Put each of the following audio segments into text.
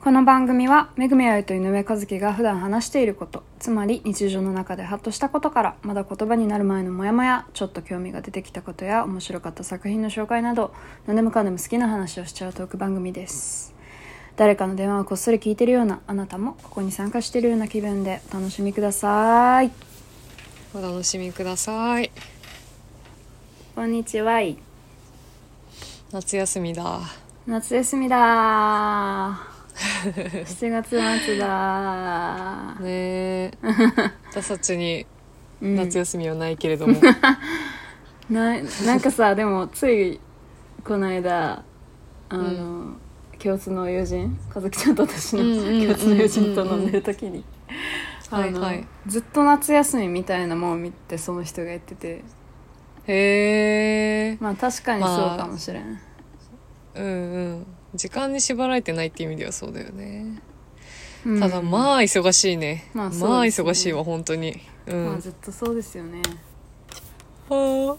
この番組はめぐみあゆと井上和樹が普段話していることつまり日常の中でハッとしたことからまだ言葉になる前のモヤモヤちょっと興味が出てきたことや面白かった作品の紹介など何でもかんでも好きな話をしちゃうトーク番組です。誰かの電話をこっそり聞いてるようなあなたもここに参加しているような気分でお楽しみください。お楽しみください。こんにちは。夏休みだ。夏休みだ。7月末だ。ねえ。私たちにうん。夏休みはないけれども、ななんかさでもついこの間あの、共通の友人？和樹ちゃんと私の共通の友人と飲んでる時に。あのはい。はいずっと夏休みみたいなもんを見てその人が言ってて。へえまあ確かにそうかもしれん、うんうん。時間に縛られてないって意味ではそうだよね、うん。ただまあ忙しいね、まあまあ忙しいわ本当に。うん、まあずっとそうですよね。は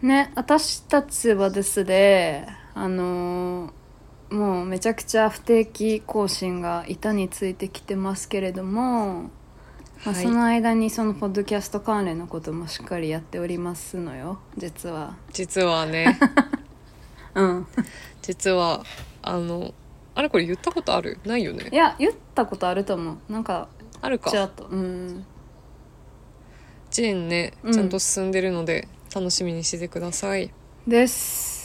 ね私たちはですねあのもうめちゃくちゃ不定期更新が板についてきてますけれども、まあ、はい。その間にそのポッドキャスト関連のこともしっかりやっておりますのよ実は。実はね。うん。実はあのあれこれ言ったことある？ないよね。いや言ったことあると思う。なんかあるか。ちらっと。うん。ジェーンねうん。ちゃんと進んでるので、楽しみにしててください。です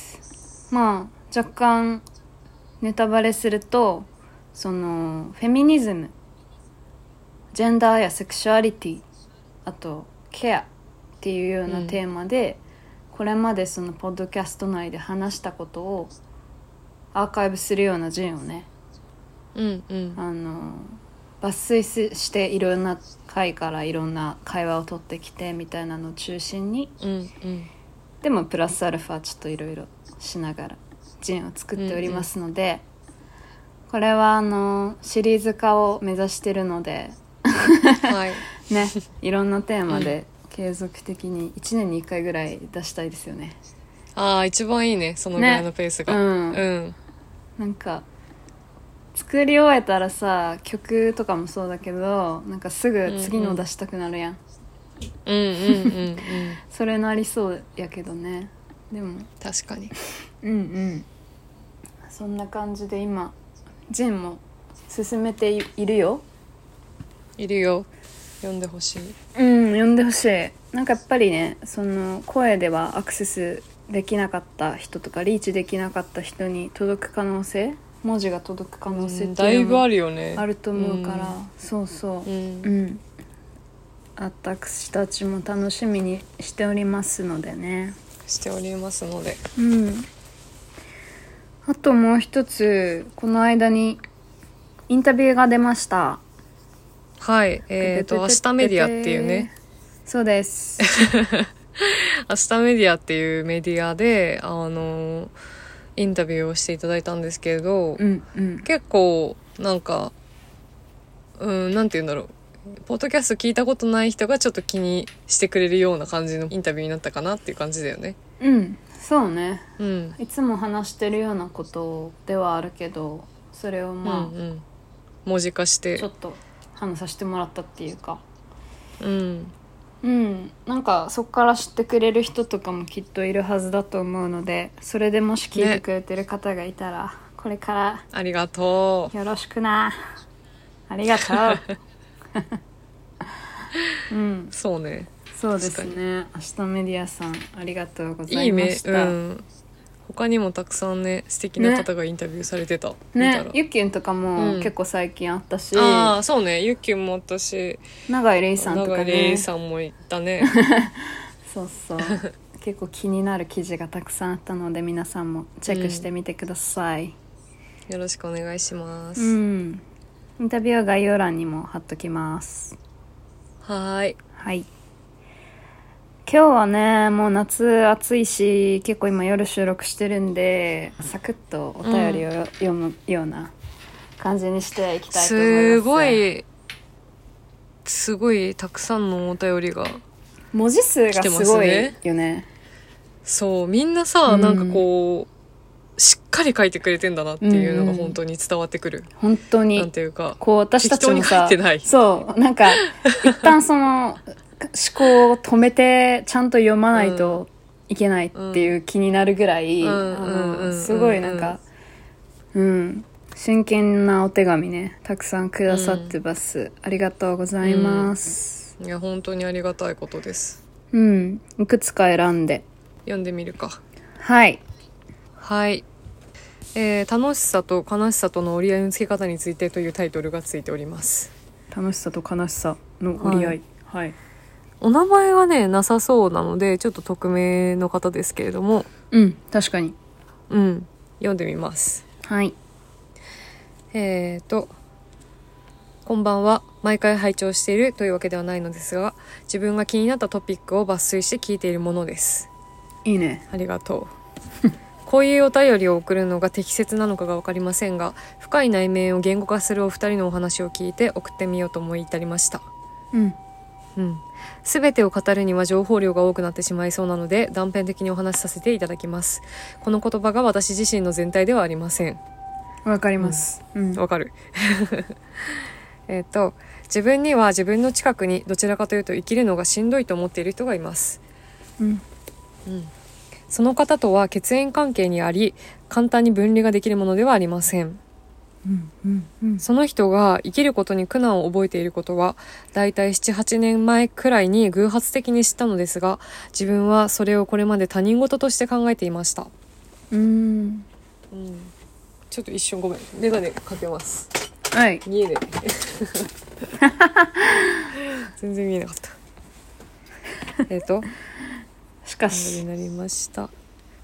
まあ若干ネタバレするとそのフェミニズムジェンダーやセクシュアリティあとケアっていうようなうん。テーマで、これまでそのポッドキャスト内で話したことをアーカイブするような陣をねうんうん。あの抜粋ししていろんな回からいろんな会話を取ってきてみたいなのを中心にうんうん。でもプラスアルファちょっといろいろしながらジンを作っておりますので、これはあのシリーズ化を目指してるのではい。ねいろんなテーマで継続的に1年に1回ぐらい出したいですよね。ああ一番いいねそのぐらいのペースが、ねうん。うん。なんか作り終えたらさ曲とかもそうだけどなんかすぐ次の出したくなるやん、うんうんうんうん。それなりそうやけどねでも。確かに。うんうん。そんな感じで今ジンも進めていいるよ。いるよ。読んでほしい。うん読んでほしい。なんかやっぱりねその声ではアクセスできなかった人とかリーチできなかった人に届く可能性文字が届く可能性うんっていうのもだいぶあるよね。あると思うから、そうそう。うん、うん。私たちも楽しみにしておりますのでねしておりますので。うん。あともう一つこの間にインタビューが出ました。はい。えっ、と「明日メディア」っていうね。そうです「明日メディア」っていうメディアであのインタビューをしていただいたんですけれど、うんうん。結構なんかうんなんて言うんだろうポッドキャスト聞いたことない人がちょっと気にしてくれるような感じのインタビューになったかなっていう感じだよね。うんそうね。うん。いつも話してるようなことではあるけどそれをまあ、うんうん。文字化して。ちょっと話させてもらったっていうか。うん。うん。なんかそこから知ってくれる人とかもきっといるはずだと思うのでそれでもし聞いてくれてる方がいたら、これからありがとよろしくな。ありがとう うん。うそうね。そうです確ね明日メディアさんありがとうございいめいましたうん。他にもたくさんね素敵な方がインタビューされてた、見たら。ねゆっきゅんとかもうん。結構最近あったし、ああそうね。ゆっきゅんもあったし。永井玲さんとか永井ね玲さんもいたね。そうそう。結構気になる記事がたくさんあったので皆さんもチェックしてみてください、よろしくお願いします、うんインタビューは概要欄にも貼っときます。はーい。はい。今日はねもう夏暑いし結構今夜収録してるんでサクッとお便りを読むような感じにしていきたいと思います。すごいすごいたくさんのお便りが文字数がすごいよね。そうみんなさ、うん。なんかこうしっかり書いてくれてんだなっていうのうんうんが本当に伝わってくる、本当に。なんていうかこう私たちもさいてない。そうなんか 一旦その思考を止めてちゃんと読まないといけないっていう気になるぐらい、すごいなんかうん真剣なお手紙ねたくさんくださってます、ありがとうございます。いや本当にありがたいことです。うん、いくつか選んで。読んでみるか。はいはい、えー楽しさと悲しさとの折り合いのつけ方についてというタイトルがついております。楽しさと悲しさの折り合い。はい、お名前はねなさそうなのでちょっと匿名の方ですけれども。うん確かに。うん。読んでみます。はい。えーとこんばんは。毎回拝聴しているというわけではないのですが自分が気になったトピックを抜粋して聞いているものです。いいね。ありがとう こういうお便りを送るのが適切なのかが分かりませんが深い内面を言語化するお二人のお話を聞いて送ってみようと思い至りました。うん。うん、全てを語るには情報量が多くなってしまいそうなので断片的にお話しさせていただきます。この言葉が私自身の全体ではありません。わかります。うん。わかる。えっと自分には自分の近くにどちらかというと生きるのがしんどいと思っている人がいます。うんその方とは血縁関係にあり簡単に分離ができるものではありません。うんうんうん。その人が生きることに苦難を覚えていることはだいたい78年前くらいに偶発的に知ったのですが自分はそれをこれまで他人事として考えていました、うん。うん、ちょっと一瞬ごめん。眼鏡かけます。はい。見えねえ。全然見えなかった。えっとしかし。になりました。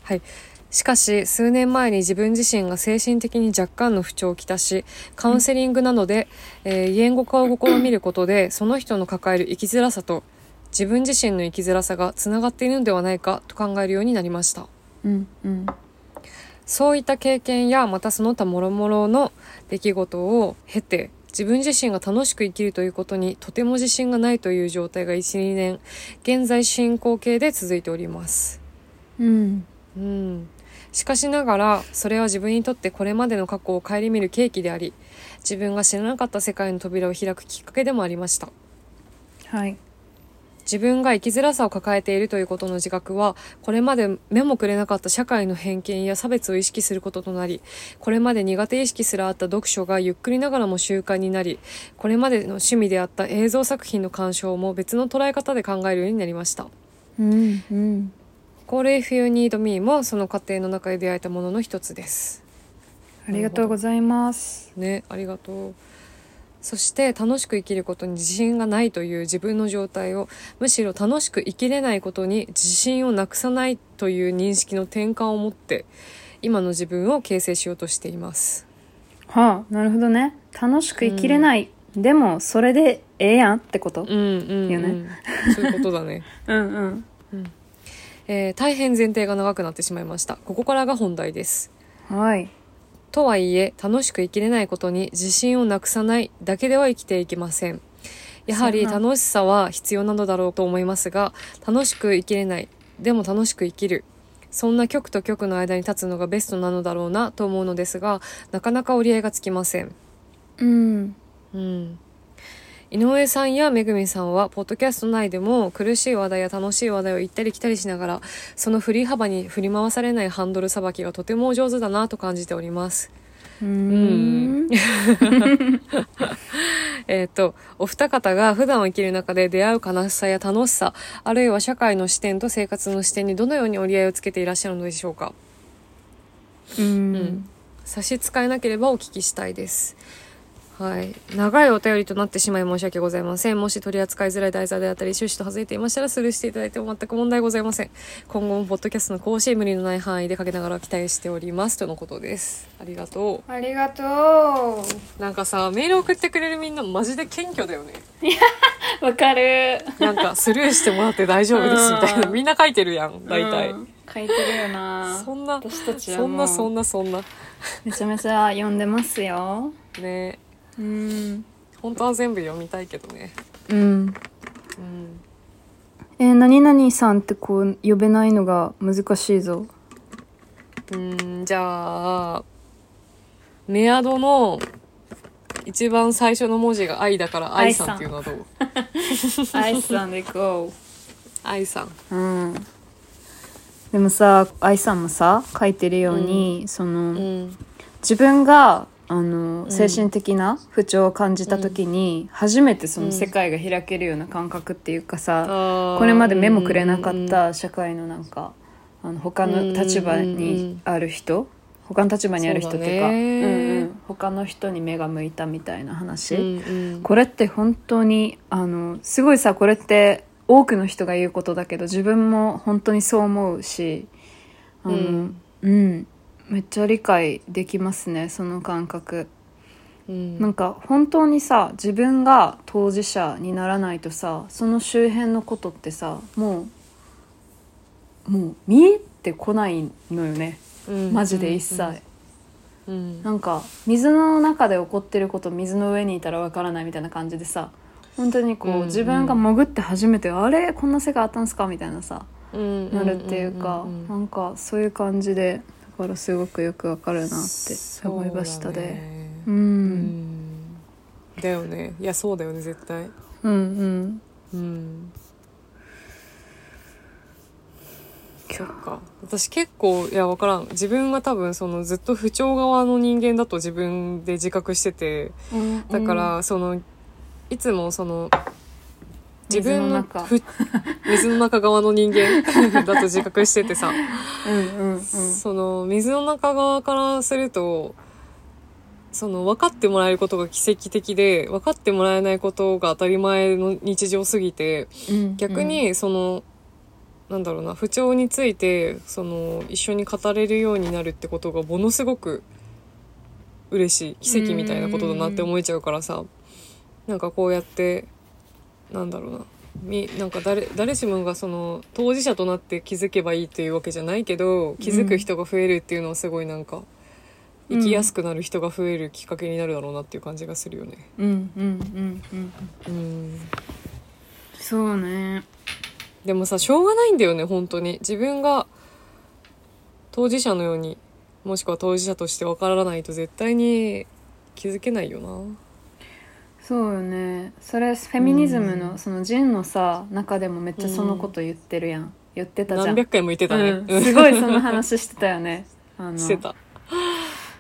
はい。しかし数年前に自分自身が精神的に若干の不調をきたしカウンセリングなどで、えー言語化を試みることでその人の抱える生きづらさと自分自身の生きづらさがつながっているのではないかと考えるようになりました。うんうん。そういった経験やまたその他諸々の出来事を経て自分自身が楽しく生きるということにとても自信がないという状態が12年現在進行形で続いております。うん。うん、しかしながらそれは自分にとってこれまでの過去を顧みる契機であり自分が知らなかった世界の扉を開くきっかけでもありました。はい自分が生きづらさを抱えているということの自覚はこれまで目もくれなかった社会の偏見や差別を意識することとなりこれまで苦手意識すらあった読書がゆっくりながらも習慣になりこれまでの趣味であった映像作品の鑑賞も別の捉え方で考えるようになりました。うんうん「Call If You Need Me」もその過程の中で出会えたものの一つです。ありがとうございます。ねありがとうそして楽しく生きることに自信がないという自分の状態をむしろ楽しく生きれないことに自信をなくさないという認識の転換を持って今の自分を形成しようとしています。はあなるほどね。楽しく生きれない、でもそれでええやんってこと？うんうん、うんよね。そういうことだね、うん。うん。えー大変前提が長くなってしまいました。ここからが本題です。はいとはいえ楽しく生きれないことに自信をなくさないだけでは生きていけません。やはり楽しさは必要なのだろうと思いますが楽しく生きれない。でも楽しく生きる。そんな極と極の間に立つのがベストなのだろうなと思うのですがなかなか折り合いがつきません。うん。うん井上さんやめぐみさんはポッドキャスト内でも苦しい話題や楽しい話題を行ったり来たりしながらその振り幅に振り回されないハンドルさばきがとてもお上手だなと感じております。うーん。えっ、と、お二方が普段を生きる中で出会う悲しさや楽しさ、あるいは社会の視点と生活の視点にどのように折り合いをつけていらっしゃるのでしょうか。うん。差し支えなければお聞きしたいです。はい。長いお便りとなってしまい申し訳ございません。もし取り扱いづらい題材であったり、趣旨と外れていましたらスルーしていただいても全く問題ございません。今後もポッドキャストの更新無理のない範囲でかけながら期待しております。とのことです。ありがとありがとう。なんかさ、メール送ってくれるみんなマジで謙虚だよね。うわかるなんかスルーしてもらって大丈夫ですみたいな。うんみんな書いてるやん、大体。うん書いてるよなそんな、私たちはそんなそんなそんな。めちゃめちゃ読んでますよねうん。本当は全部読みたいけどね。うん。うん。えー何々さんってこう呼べないのが難しいぞ。うん。じゃあメアドの一番最初の文字が愛だから愛さんっていうのはどう？愛さん。でこ愛さん。ううん。でもさ愛さんもさ書いてるように、その、うん。自分があのん。精神的な不調を感じた時に、初めてそのうん世界が開けるような感覚っていうかさ、ここれまで目もくれなかった社会のなんかあの他の立場にんある人他の立場にある人っていうかうんうん、他の人に目が向いたみたいな話、うんうん。これって本当にあのすごいさこれって多くの人が言うことだけど自分も本当にそう思うしあの、うん。うんめっちゃ理解できますねその感覚。うん。なんか本当にさ自分が当事者にならないとさその周辺のことってさもうもう見えてこないのよね。うん。マジで一切、うん。なんか水の中で起こってること水の上にいたらわからないみたいな感じでさ本当にこう、うん。自分が潜って初めてあれ？こんな世界あったんすか？みたいなさうん。なるっていうか、ん。ん。ん。なんかそういう感じでだからすごくよくわかるなって思いましたそうだでね。ううん。んだよね。いやそうだよね絶対。うんうん。うん。そっか。私結構いや分からん。自分は多分そのずっと不調側の人間だと自分で自覚してて。だからそのいつもその自分の水の中ふ 水の中側の人間 だと自覚しててさ。うんうんうん。その水の中側からするとその分かってもらえることが奇跡的で分かってもらえないことが当たり前の日常すぎてうん。逆にその、なんだろうな不調についてその一緒に語れるようになるってことがものすごく嬉しい奇跡みたいなことだなって思えちゃうからさ。なんかこうやってなんだろうな。みなんか誰誰しもがその当事者となって気づけばいいっていうわけじゃないけど気づく人が増えるっていうのはすごいなんか生きやすくなる人が増えるきっかけになるだろうなっていう感じがするよね。うんうんうんうん。うん。そうね。でもさしょうがないんだよね本当に。自分が当事者のようにもしくは当事者として分からないと絶対に気づけないよなそうよね。それフェミニズムうん。のそのジンのさ中でもめっちゃそのこと言ってるやん。言ってたじゃん。何百回も言ってたね、うん、すごいその話してたよね。あの してた。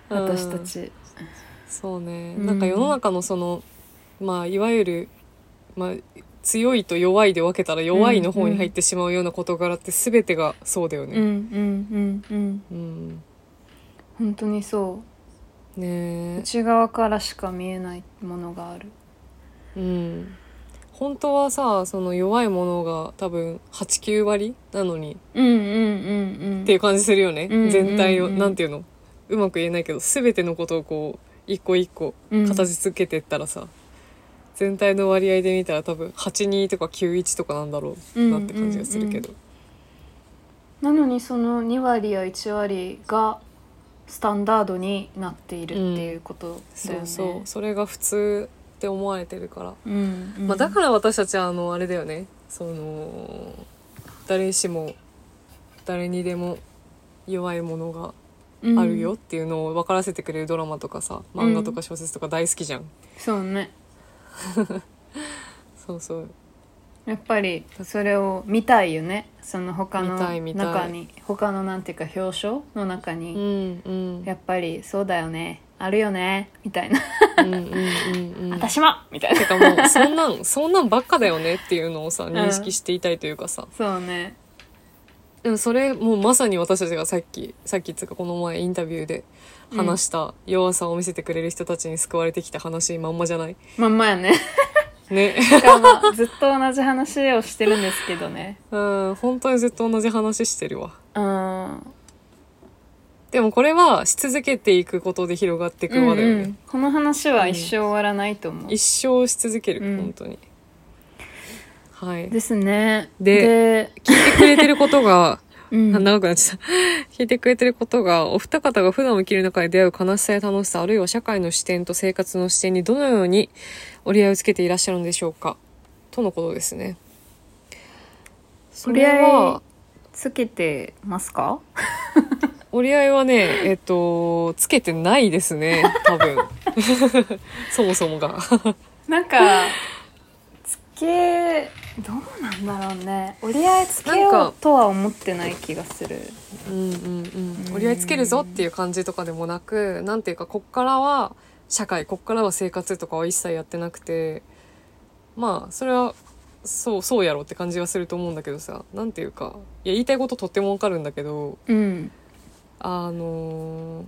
うん。私たち。そうね。うん。なんか世の中のそのまあいわゆる、まあ、強いと弱いで分けたら弱いの方に入ってしまうような事柄って全てがそうだようん。うん。ねうん。うん。うん、本当にそね内側からしか見えないものがある。うん。本当はさその弱いものが多分89割なのにうんうんうんうん。っていう感じするよね、うんうんうん。全体をなんていうの？うまく言えないけど全てのことをこう一個一個うん。形付けてったらさ、全体の割合で見たら多分82とか91とかなんだろうなって感じがするけど、なのにその2割や1割がスタンダードになっているっていうことだよね、そうそう。それが普通って思われてるから、うんうん。まあ、だから私たちはあのあれだよね。その誰しも誰にでも弱いものがあるよっていうのを分からせてくれるドラマとかさ漫画とか小説とか大好きじゃん、そうね。そうそう。やっぱりそれを見たいよねその他の中に他のなんていうか表彰の中うに、んうん。やっぱりそうだよねあるよねみたいな。うんうんうんうん。私もみたいな。てかもうそんなん そんなんばっかだよねっていうのをさ認識していたいというかさ、そうね。でもそれもうまさに私たちがさっきさっきっつうかこの前インタビューで話した弱さを見せてくれる人たちに救われてきた話まんまじゃない？まんまやねね。ずっと同じ話をしてるんですけどね。うん本当にずっと同じ話してるわ。うん。でもこれはし続けていくことで広がっていく輪だよね、うんうん。この話は一生終わらないと思う、一生し続ける、うん。本当に。はい。ですね。でで聞いてくれてることが うん。長くなっちゃった。聞いてくれてることが、お二方が普段生きる中で出会う悲しさや楽しさ、あるいは社会の視点と生活の視点にどのように折り合いをつけていらっしゃるのでしょうか？とのことですね。それ折り合いは、つけてますか？折り合いはね、えっと、つけてないですね、多分。そもそもが。なんかつけどうなんだろうね折り合いつけようとは思ってない気がするうんうんうん。折り合いつけるぞっていう感じとかでもなく、なんていうか、こっからは社会、こっからは生活とかは一切やってなくて、まあ、それは、そう、そうやろって感じはすると思うんだけどさ、なんていうか、いや、言いたいこととってもわかるんだけど、うん。あのー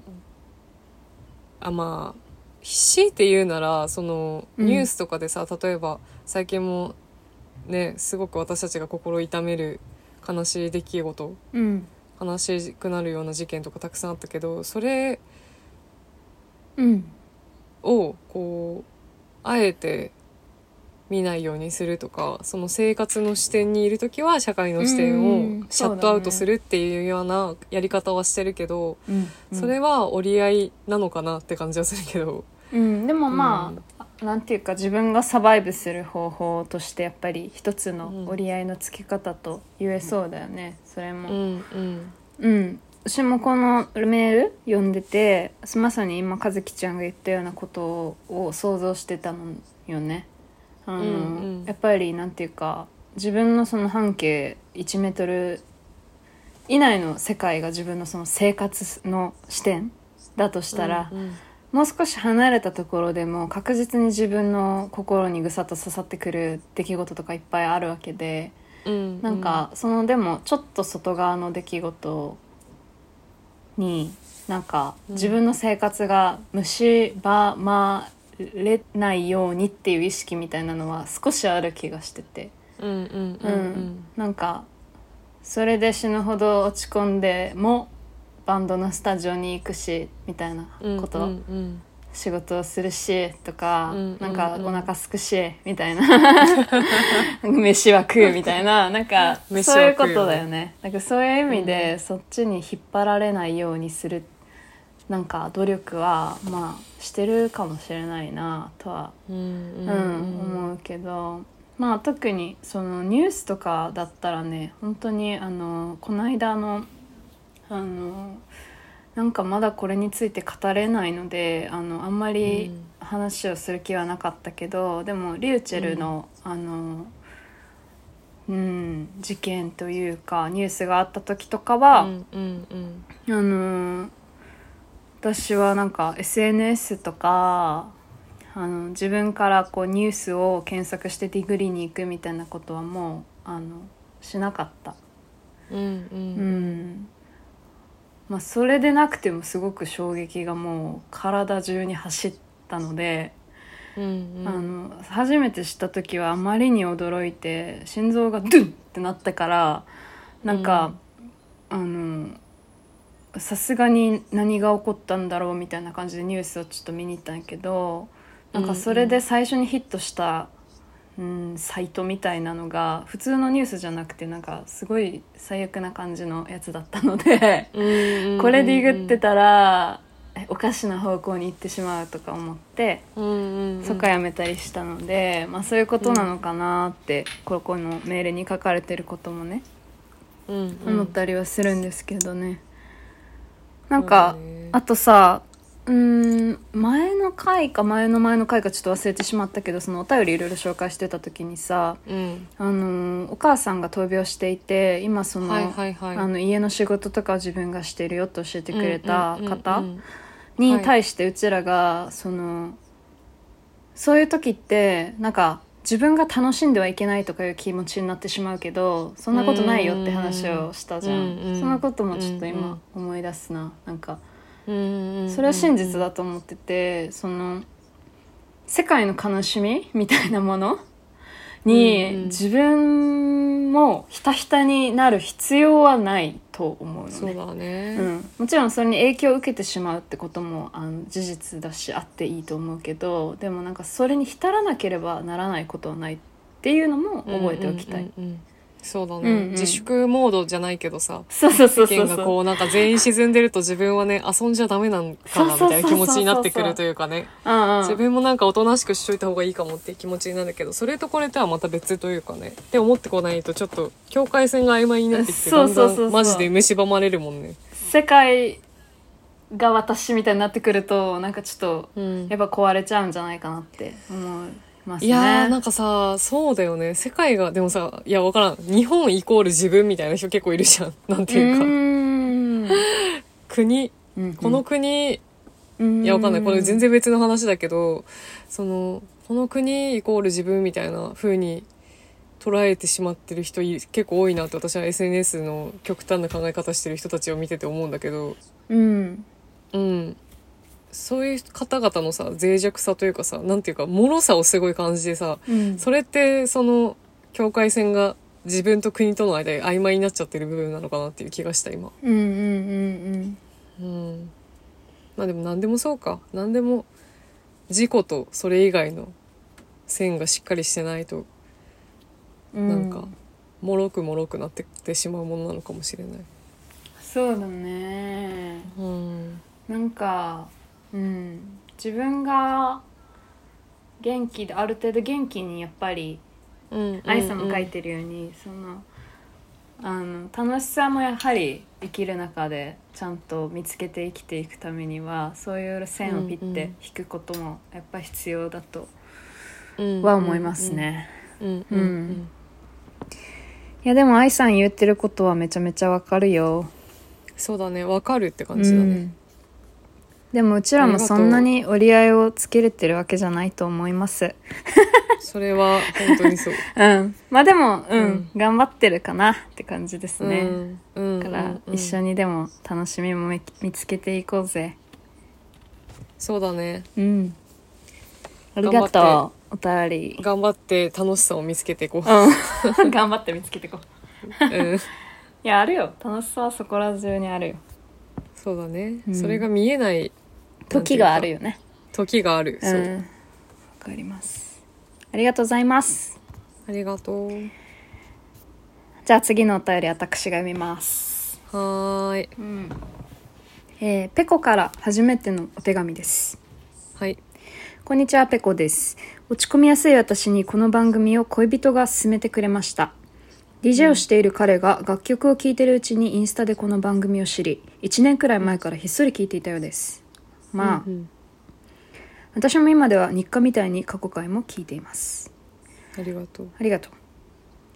あ、まあ、強いて言うなら、その、うん。ニュースとかでさ、例えば、最近も、ね、すごく私たちが心痛める悲しい出来事うん。悲しくなるような事件とかたくさんあったけどそれうんをこうあえて見ないようにするとかその生活の視点にいる時は社会の視点うんをシャットアウトするっていうようなやり方はしてるけど、うんそれは折り合いなのかなって感じはするけど。うんでもまあ、なんていうか自分がサバイブする方法としてやっぱり一つの折り合いのつけ方と言えそうだよね。それも。うんうん。うん私もこのメール読んでてまさに今和樹ちゃんが言ったようなことを想像してたのよね。あの、うんうんやっぱりなんていうか自分のその半径1メートル以内の世界が自分のその生活の視点だとしたら、うんもう少し離れたところでも確実に自分の心にぐさっと刺さってくる出来事とかいっぱいあるわけで。うんなんかそのでもちょっと外側の出来事になんかうん。自分の生活が蝕まれないようにっていう意識みたいなのは少しある気がしてて、なんかそれで死ぬほど落ち込んでもバンドのスタジオに行くしみたいなうんこと、仕事をするしとか、うんなんかうんお腹すくしみたいな。飯は食うみたいな。なんか飯そういうことだよね。なんかそういう意味で、そっちに引っ張られないようにするなんか努力はまあしてるかもしれないなとは、うんううんん。思うけど。まあ特にそのニュースとかだったらね本当にあのこの間のあのなんかまだこれについて語れないのであのあんまりうん。話をする気はなかったけど、でもリューチェルの、あのうん事件というかニュースがあった時とかは、うんうんうん。あの私はなんか SNS とかあの自分からこうニュースを検索してディグリに行くみたいなことはもうあのしなかった。うんううん。んまあ、それでなくてもすごく衝撃がもう体中に走ったので、うんうん。あの初めて知った時はあまりに驚いて心臓がドゥンってなったからなんか、あのさすがに何が起こったんだろうみたいな感じでニュースをちょっと見に行ったんやけどなんかそれで最初にヒットした、うん、サイトみたいなのが普通のニュースじゃなくてなんかすごい最悪な感じのやつだったので。うんこれでグってたらえおかしな方向に行ってしまうとか思って、そこやめたりしたので、まあ、そういうことなのかなって、ここのメールに書かれてることもね、思ったりはするんですけどね。なんか、あとさうーん前の回か前の前の回かちょっと忘れてしまったけどそのお便りいろいろ紹介してた時にさうん。あのお母さんが闘病していて今その,、はいはいはい。あの家の仕事とかを自分がしてるよと教えてくれた方、に対してうちらが、そのそういう時ってなんか自分が楽しんではいけないとかいう気持ちになってしまうけどそんなことないよって話をしたじゃん、うんうんそんなこともちょっとうん今思い出すな。なんかうんうんうんそれは真実だと思っててその世界の悲しみみたいなものに、うんうん。自分もひたひたになる必要はないと思うのね。そうだね。うん、もちろんそれに影響を受けてしまうってこともあの事実だしあっていいと思うけどでもなんかそれに浸らなければならないことはないっていうのも覚えておきたい。うんうんうんうんそうだね、うんうん。自粛モードじゃないけどさ。そうそうそうそうそう。こうなんか全員沈んでると自分はね遊んじゃダメなんかなみたいな気持ちになってくるというかね。うんうん。自分もなんかおとなしくしといた方がいいかもっていう気持ちになるけどそれとこれとはまた別というかね。って思ってこないとちょっと境界線が曖昧になってきてそうんそうマジで蝕まれるもんね。世界が私みたいになってくるとなんかちょっとうん。やっぱ壊れちゃうんじゃないかなって思いますね。いやーなんかさそうだよね。世界がでもさいやわからん。日本イコール自分みたいな人結構いるじゃん。なんていうか。うーん。国うんこの国、うん。いやわかんない。これ全然別の話だけどそのこの国イコール自分みたいな風に捉えてしまってる人い結構多いなって私は SNS の極端な考え方してる人たちを見てて思うんだけど。うん。うんそういう方々のさ脆弱さというかさなんていうか脆さをすごい感じてさうん。それってその境界線が自分と国との間で曖昧になっちゃってる部分なのかなっていう気がした今。うんうんうんうん。まあでも何でもそうか。何でも事故とそれ以外の線がしっかりしてないとうん。なんかもろくもろくなってってしまうものなのかもしれない。そうだね。うん。なんかうん。自分が元気である程度元気にやっぱりうん。愛さんも書いてるように、そのあの楽しさもやはり生きる中でちゃんと見つけて生きていくためにはそういう線をピッて引くこともやっぱ必要だとうん。は思いますね。いやでも愛さん言ってることはめちゃめちゃわかるよ。そうだね。わかるって感じだね。うんでもうちらもそんなに折り合いをつけれてるわけじゃないと思います。それは本当にそう うん。まあでも、うん、うん頑張ってるかなって感じですね。うんうんだから一緒ににでも楽しみも見見つけていこうぜ。そうだねうん。ありがとう。お便り。頑張って楽しさを見つけていこうん。頑張って見つけていこう。ううんいや、あるよ。楽しさはそこら中にあるよ。そうだね、うんそれが見えない時があるよね。時がある、うん。そうわかります。ありがとうございます。ありがとうじゃあ次のお便り私が読みます。はーいうん。えー、ペコから初めてのお手紙です。はいこんにちは、ペコです。落ち込みやすい私にこの番組を恋人が勧めてくれました。DJ をしている彼が楽曲を聴いているうちにインスタでこの番組を知り、1年くらい前からひっそり聴いていたようです。まあ、うん私も今では日課みたいに過去回も聞いています。ありがとうありがとう。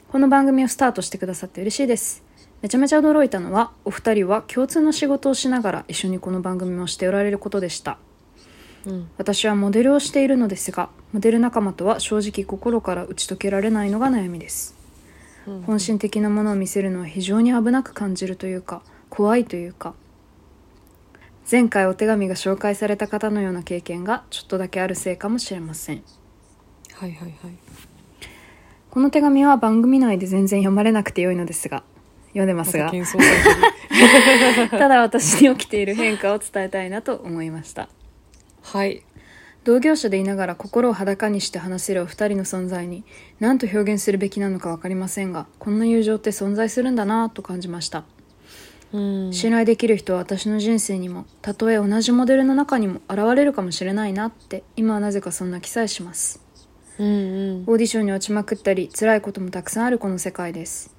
この番組をスタートしてくださって嬉しいです。めちゃめちゃ驚いたのは、お二人は共通の仕事をしながら一緒にこの番組をしておられることでした。うん私はモデルをしているのですがモデル仲間とは正直心から打ち解けられないのが悩みですうん本心的なものを見せるのは非常に危なく感じるというか怖いというか前回お手紙が紹介された方のような経験がちょっとだけあるせいかもしれません。はいはいはい。この手紙は番組内で全然読まれなくてよいのですが読んでますがま ただ私に起きている変化を伝えたいなと思いました。はい。同業者でいながら心を裸にして話せるお二人の存在に何と表現するべきなのか分かりませんがこんな友情って存在するんだなぁと感じましたうん。信頼できる人は私の人生にもたとえ同じモデルの中にも現れるかもしれないなって今はなぜかそんな気さえします。うんうん。オーディションに落ちまくったり辛いこともたくさんあるこの世界です。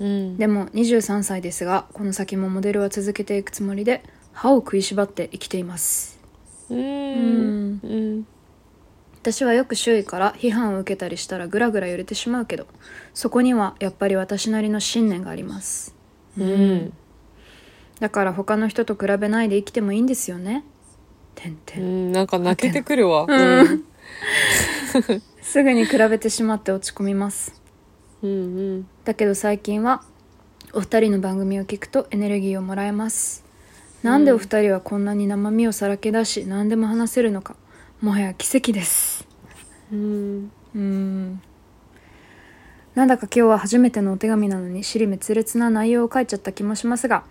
うん。でも23歳ですがこの先もモデルは続けていくつもりで歯を食いしばって生きています。うん。ん。うん。私はよく周囲から批判を受けたりしたらグラグラ揺れてしまうけどそこにはやっぱり私なりの信念があります。うんだから他の人と比べないで生きてもいいんですよね。てんてうんんなんか泣けてくるわ。うん。すぐに比べてしまって落ち込みます。うんうん。だけど最近はお二人の番組を聞くとエネルギーをもらえます。なんでお二人はこんなに生身をさらけ出し何でも話せるのか。もはや奇跡です。うん。うーん。なんだか今日は初めてのお手紙なのに尻滅裂な内容を書いちゃった気もしますが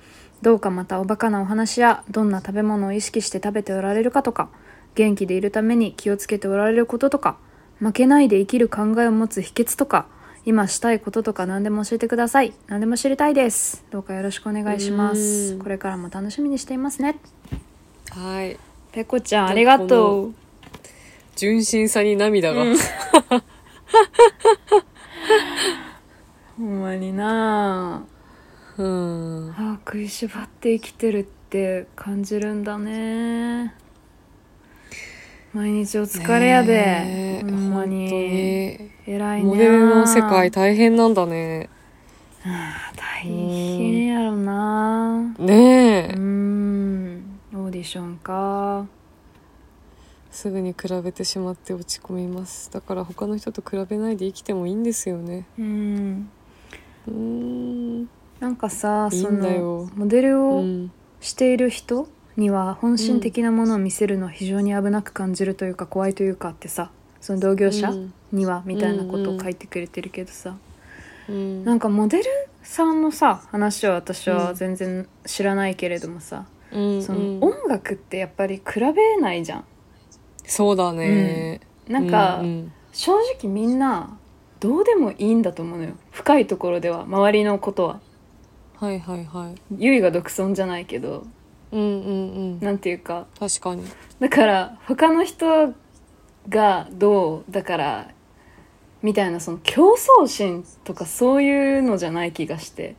どうかまたおバカなお話やどんな食べ物を意識して食べておられるかとか元気でいるために気をつけておられることとか負けないで生きる考えを持つ秘訣とか今したいこととか何でも教えてください。何でも知りたいです。どうかよろしくお願いします。うん。これからも楽しみにしていますね。はい。ペコちゃんありがとう。純真さに涙が、うん。ほんまになうん。ああ食いしばって生きてるって感じるんだね。毎日お疲れやで、ほんまに。偉いねモデルの世界大変なんだね。大変やろな。ねえ、うん。オーディションか。すぐに比べてしまって落ち込みます。だから他の人と比べないで生きてもいいんですよね。うん。うーんなんかさいいそんだよ。のモデルうをん。している人には本心的なものを見せるのは非常に危なく感じるというか怖いというかってさその同業者うん。にはみたいなことを書いてくれてるけどさ、うん。なんかモデルさんのさ話は私は全然知らないけれどもさ、うんそのうん音楽ってやっぱり比べないじゃん。そうだね、なんか、うんうん。正直みんなどうでもいいんだと思うのよ。深いところでは周りのことははいはいはい。ゆいが独尊じゃないけどうんうんうん。なんていうか。確かに。だから他の人がどうだからみたいなその競争心とかそういうのじゃない気がして、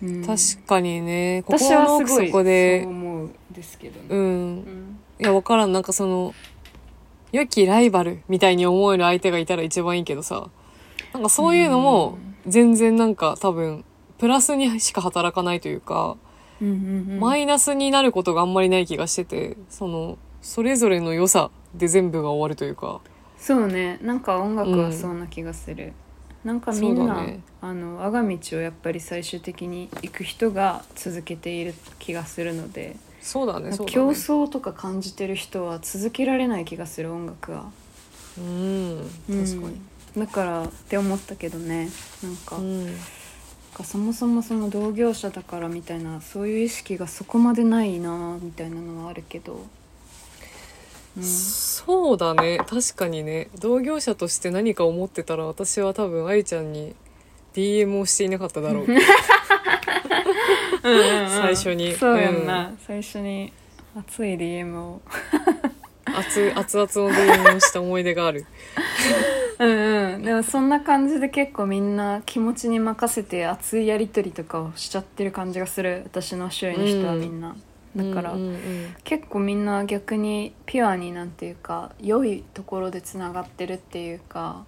うん。確かにね。ここ私はすごい底で。そう思うんですけどね、うん。うんいや分からん。なんかその良きライバルみたいに思える相手がいたら一番いいけどさ。なんかそういうのも全然なんか多分プラスにしか働かないというか、うんうんうん。マイナスになることがあんまりない気がしててそのそれぞれの良さで全部が終わるというか。そうね。なんか音楽はそうな気がする、なんかみんな、ね。あの我が道をやっぱり最終的に行く人が続けている気がするので、そうだねね。競争とか感じてる人は続けられない気がする音楽は。うん確かに、だからって思ったけどね。なんか,、うんかそもそもその同業者だからみたいなそういう意識がそこまでないなみたいなのはあるけど、うん、そうだね。確かにね。同業者として何か思ってたら私は多分愛ちゃんに DM をしていなかっただろう。最初に。そうやんな、最初に熱い DM を。熱熱々の DM をした思い出がある うんうんでもそんな感じで結構みんな気持ちに任せて熱いやり取りとかをしちゃってる感じがする。私の周囲の人はみんな、だから、うんうんうん結構みんな逆にピュアになんていうか良いところでつながってるっていうか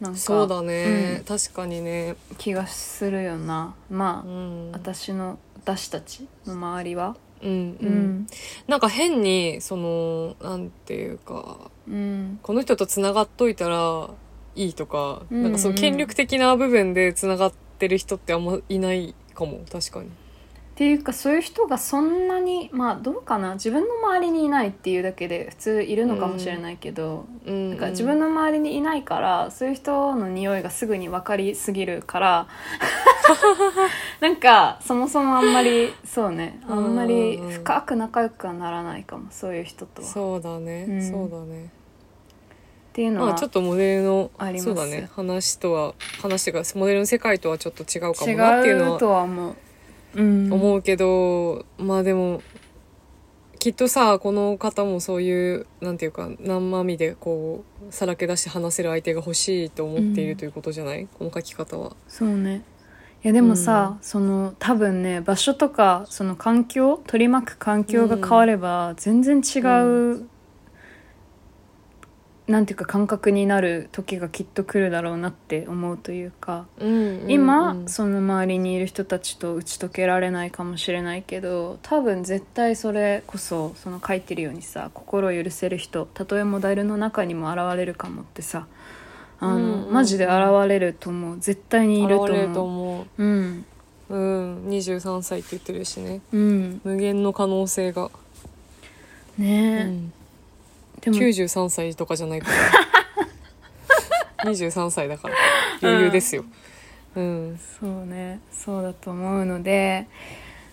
なんかそうだね、うん。確かにね。気がするよな。まあ、うん。私の私たちの周りは。うんうん、うん。なんか変にそのなんていうかうん。この人とつながっといたらいいとか、うんうんなんかその権力的な部分でつながってる人ってあんまいないかも確かに。っていうかそういう人がそんなにまあどうかな？自分の周りにいないっていうだけで普通いるのかもしれないけど、うん。なんか自分の周りにいないからそういう人の匂いがすぐに分かりすぎるから なんかそもそもあんまりそうねあんまり深く仲良くはならないかもそういう人とは。っそうだね、うん。そうだねていうのはまあちょっとモデルのあります。そうだね話とは話がモデルの世界とはちょっと違うかもなっていうの違うとはは思う。うん、思うけど、まあでもきっとさこの方もそういうなんていうか生身でこうさらけ出して話せる相手が欲しいと思っているということじゃない、この書き方は。そうね。いやでもさ、その多分ね場所とかその環境取り巻く環境が変われば全然違う、なんていうか感覚になる時がきっと来るだろうなって思うというか、今、うんその周りにいる人たちと打ち解けられないかもしれないけど多分絶対それこそその書いてるようにさ心を許せる人たとえモデルの中にも現れるかもってさあの、うんうんマジで現れると思う。絶対にいると思う。う。ん。う。うん、23歳って言ってるしね。うん。無限の可能性が、うね。え、ん、でも93歳とかじゃないから 23歳だから余裕ですよ。うん、そうねそうだと思うので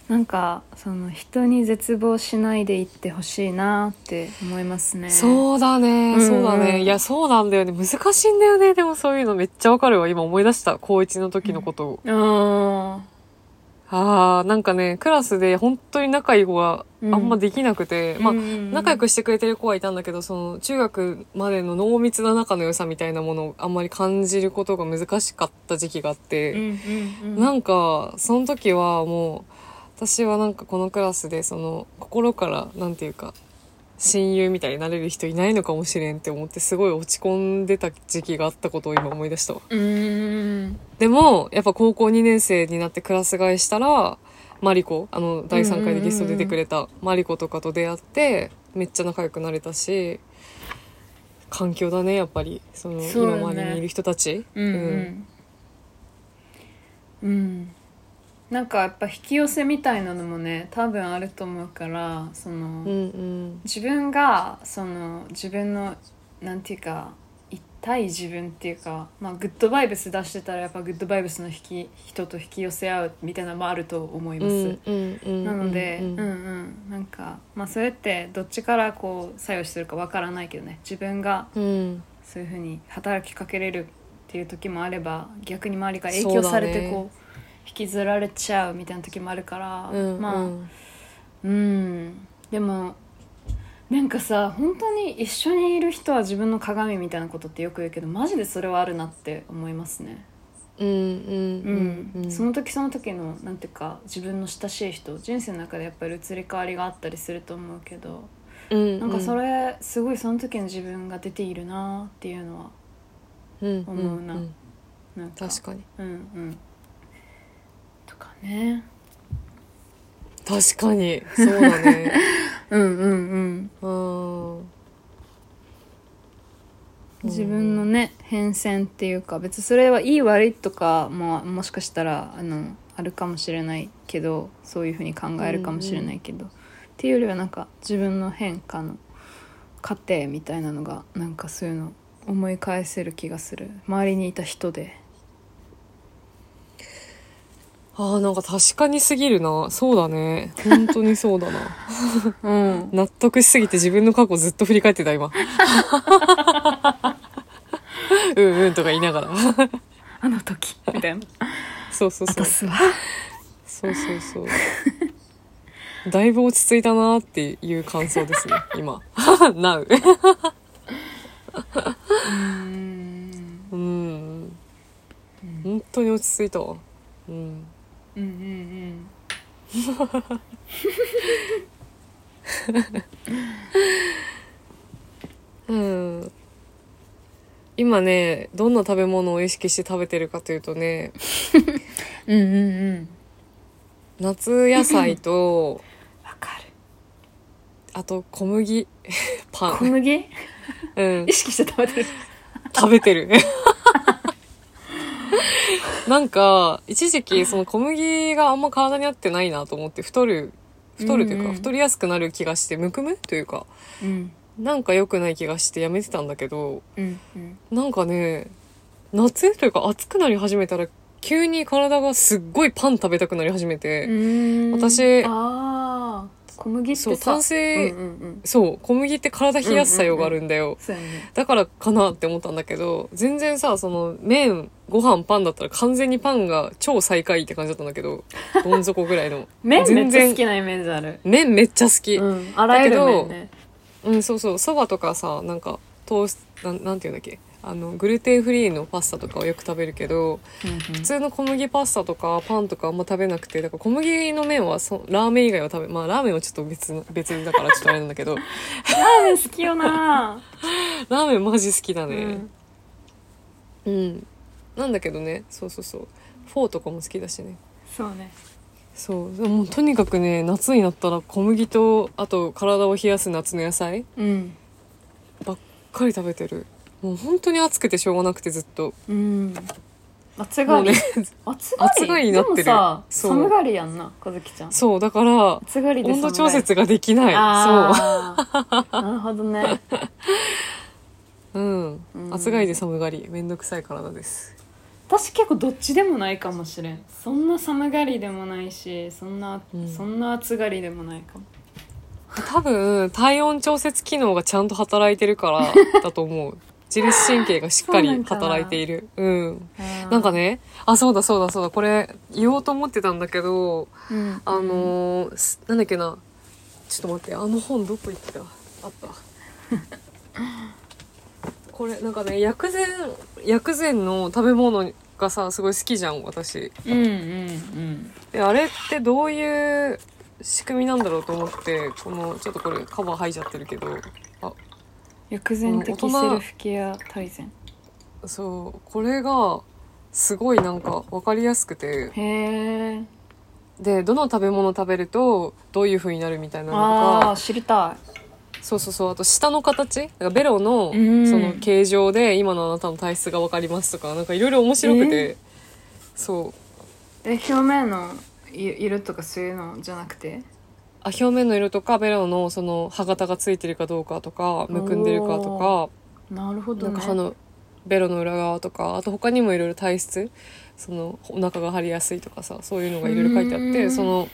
なんかその人に絶望しないでいってほしいなって思いますねそうだね、うんうんそうだね。いや、そうなんだよね。難しいんだよね。でもそういうのめっちゃわかるわ。今思い出した。高一の時のことを。あああ、なんかね、クラスで本当に仲いい子があうん。んまできなくて、まあ、仲良くくしてくれてる子はいたんだけど、その、中学までの濃密な仲の良さみたいなものをあんまり感じることが難しかった時期があって、なんか、その時はもう、私はなんかこのクラスで、その、心から、なんていうか、親友みたいになれる人いないのかもしれんって思って、すごい落ち込んでた時期があったことを今思い出したわ。うんでも、やっぱ高校2年生になってクラス替えしたら、マリコ、あの、第3回でゲスト出てくれたマリコとかと出会って、めっちゃ仲良くなれたし、環境だね、やっぱり。その、そうだね今周りにいる人たち。うんうんうんなんかやっぱ引き寄せみたいなのもね多分あると思うからその、うんうん。自分がその自分のなんていうか対自分っていうか、まあ、グッドバイブス出してたらやっぱグッドバイブスの引き人と引き寄せ合うみたいなのもあると思います。なので、ううんんうん、なんか、まあ、それってどっちからこう作用してるかわからないけどね。自分がうん。そういうふうに働きかけれるっていう時もあれば逆に周りから影響されてこう引きずられちゃうみたいな時もあるから、うんまあうん。うん。でもなんかさ本当に一緒にいる人は自分の鏡みたいなことってよく言うけどマジでそれはあるなって思いますね。うんうんうんうん。その時その時のなんていうか自分の親しい人人生の中でやっぱり移り変わりがあったりすると思うけど、うんなんかそれすごいその時の自分が出ているなっていうのはうん思うなうんなんか。確かに。うんうんね。確かに。そうだね。うんうんうん。うん。自分のね変遷っていうか別にそれはいい悪いとかももしかしたらあのあるかもしれないけどそういうふうに考えるかもしれないけど、っていうよりはなんか自分の変化の過程みたいなのがなんかそういうの思い返せる気がする。周りにいた人でああなんか確かにすぎるな。そうだね。本当にそうだな。うん。納得しすぎて自分の過去ずっと振り返ってた今。うんうんとか言いながら。あの時みたいな。そうそうそう。私はそうそうそう。だいぶ落ち着いたなっていう感想ですね今。Now うん。うん。本当に落ち着いたわ。うんうんうんうん。今ねどんな食べ物を意識して食べてるかというとねうんうんうんうん。夏野菜と わかる。あと小麦 パン、小麦？うん。意、識して食べてる。食べてる なんか一時期その小麦があんま体に合ってないなと思って太る太るというか、うん。うん太りやすくなる気がしてむくむというかうん。なんか良くない気がしてやめてたんだけどうんうん。なんかね夏というか暑くなり始めたら急に体がすっごいパン食べたくなり始めて、私ああ小麦ってさそう炭水うんうんうん。そう小麦って体冷やす作用があるんだよ、そうやね。だからかなって思ったんだけど全然さその麺ご飯パンだったら完全にパンが超最下位って感じだったんだけど どん底ぐらいの。麺めっちゃ好きなイメージある。麺めっちゃ好き、ううんんあらゆる麺ね。そうそうそばとかさなんかトースなんなんていうんだっけ？あのグルテンフリーのパスタとかはよく食べるけど普通の小麦パスタとかパンとかあんま食べなくてだから小麦の麺はそラーメン以外は食べまあラーメンはちょっと別の別にだからちょっとあれなんだけど。ラーメン好きよな。ラーメンマジ好きだね。うん。うん、なんだけどね。そうそうそう。フォーとかも好きだしね。そうね。そう。でもとにかくね夏になったら小麦とあと体を冷やす夏の野菜うん。ばっかり食べてるもう本当に暑くてしょうがなくてずっと。うん。暑がり、ね暑がりになってる。寒がりやんな和樹ちゃん。そうだから暑がりで寒がり。温度調節ができない。ああ なるほどね。そううん。うん。暑がりで寒がり。めんどくさい体です。私結構どっちでもないかもしれん。そんな寒がりでもないしそんな、うん。そんな暑がりでもないかも。多分体温調節機能がちゃんと働いてるからだと思う 自律神経がしっかり働いている。うん。なんか、ねあそうだそうだそうだ。これ言おうと思ってたんだけどうん、あのーすなんだっけな。ちょっと待ってあの本どこ行った？あった。これなんかね薬膳薬膳の食べ物がさすごい好きじゃん私。うんうんうん。であれってどういう仕組みなんだろうと思ってこのちょっとこれカバー剥いちゃってるけど。あ薬膳的セルフケア大全。そうこれがすごいなんか分かりやすくて。へえ。でどの食べ物食べるとどういう風になるみたいなのとか。ああ知りたそうそうそう。あと舌の形。だからベロのうん。その形状で今のあなたの体質が分かりますとか。なんかいろいろ面白くて、そう。いえ表面のい色とかそういうのじゃなくて？あ表面の色とかベロのその歯型がついてるかどうかとかむくんでるかとかなるほどね。なんか歯のベロの裏側とかあと他にもいろいろ体質そのお腹が張りやすいとかさそういうのがいろいろ書いてあっうん。てその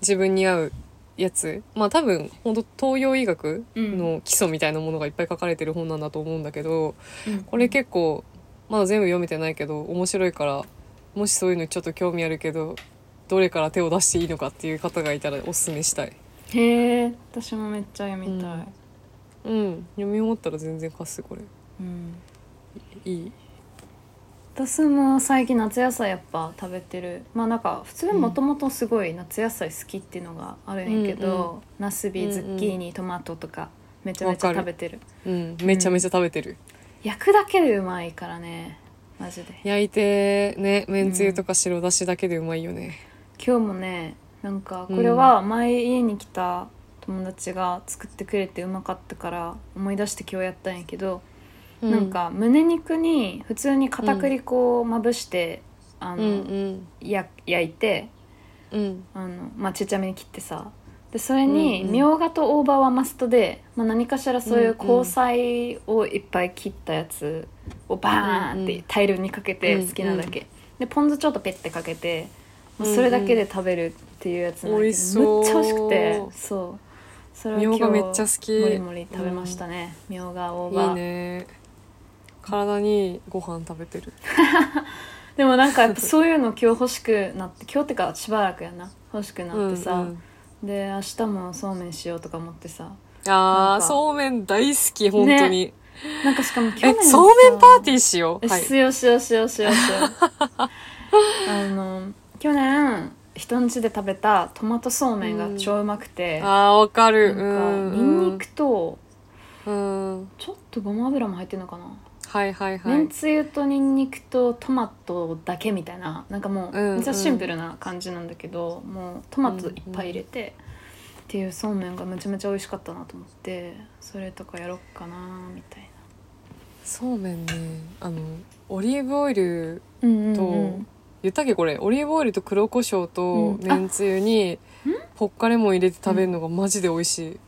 自分に合うやつ。まあ多分本当東洋医学の基礎みたいなものがいっぱい書かれてる本なんだと思うんだけどうん。これ結構まだ全部読めてないけど面白いからもしそういうのちょっと興味あるけどどれから手を出していいのかっていう方がいたらおすすめしたい。へえ私もめっちゃ読みたい、うん。読み終わったら全然貸すこれ。うん。いい？私も最近夏野菜やっぱ食べてる。まあなんか普通にもともとすごい夏野菜好きっていうのがあるんやけど、うんうんナスビズッキーニトマトとかめちゃめちゃ食べてる。うん。めちゃめちゃ食べてる、焼くだけでうまいからねマジで。焼いてねめんつゆとか白だしだけでうまいよね、今日もねなんかこれは前家に来た友達が作ってくれてうまかったから思い出して今日やったんやけど、うなんか胸肉に普通に片栗粉をまぶして、あうの、ん。や焼いてうん。うんあの、まあ、ちっちゃめに切ってさでそれにうんうん。みょうがと大葉はマストで、まあ、何かしらそういううんうん。香菜をいっぱい切ったやつをバーンって大量にかけてうんうん。好きなだけ、でポン酢ちょっとペッてかけてそれだけで食べるっていうやつなんだけど、美味しそう。めっちゃ美味しくてそう。それは今日めっちゃ好き。もりもり食べましたね。みょうが大いい葉ね。体にご飯食べてる。でもなんかやっぱそういうの今日欲しくなって今日ってかしばらくやな。欲しくなってさ、うんうん。で明日もそうめんしようとか思ってさ。あそうめん大好き本当に、なんかしかも去え年さそうめんパーティーしよう。はい。よしよしよしよしよし あの去年人ん家で食べたトマトそうめんが超うまくて、あーわかる。なんかうんニンニクとうん。ちょっとごま油も入ってるのかな、はいはいはめんいつゆとニンニクとトマトだけみたいななんかもううんうん。めっちゃシンプルな感じなんだけど、もうトマトいっぱい入れて、っていうそうめんがめちゃめちゃ美味しかったなと思ってそれとかやろっかなみたいそうめんねあのオリーブオイルな。うんうんとうん言ったっけこれオリーブオイルと黒胡椒とうん。めんつゆにポッカレモン入れて食べるのがマジで美味しい、